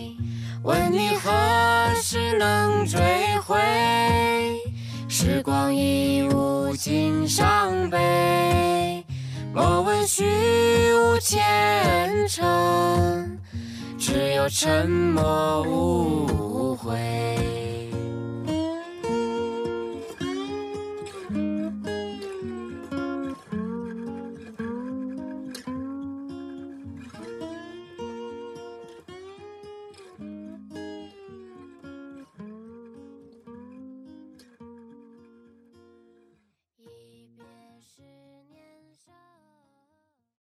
问你何时能追回？时光已无尽伤悲。莫问虚无前程，只有沉默无悔。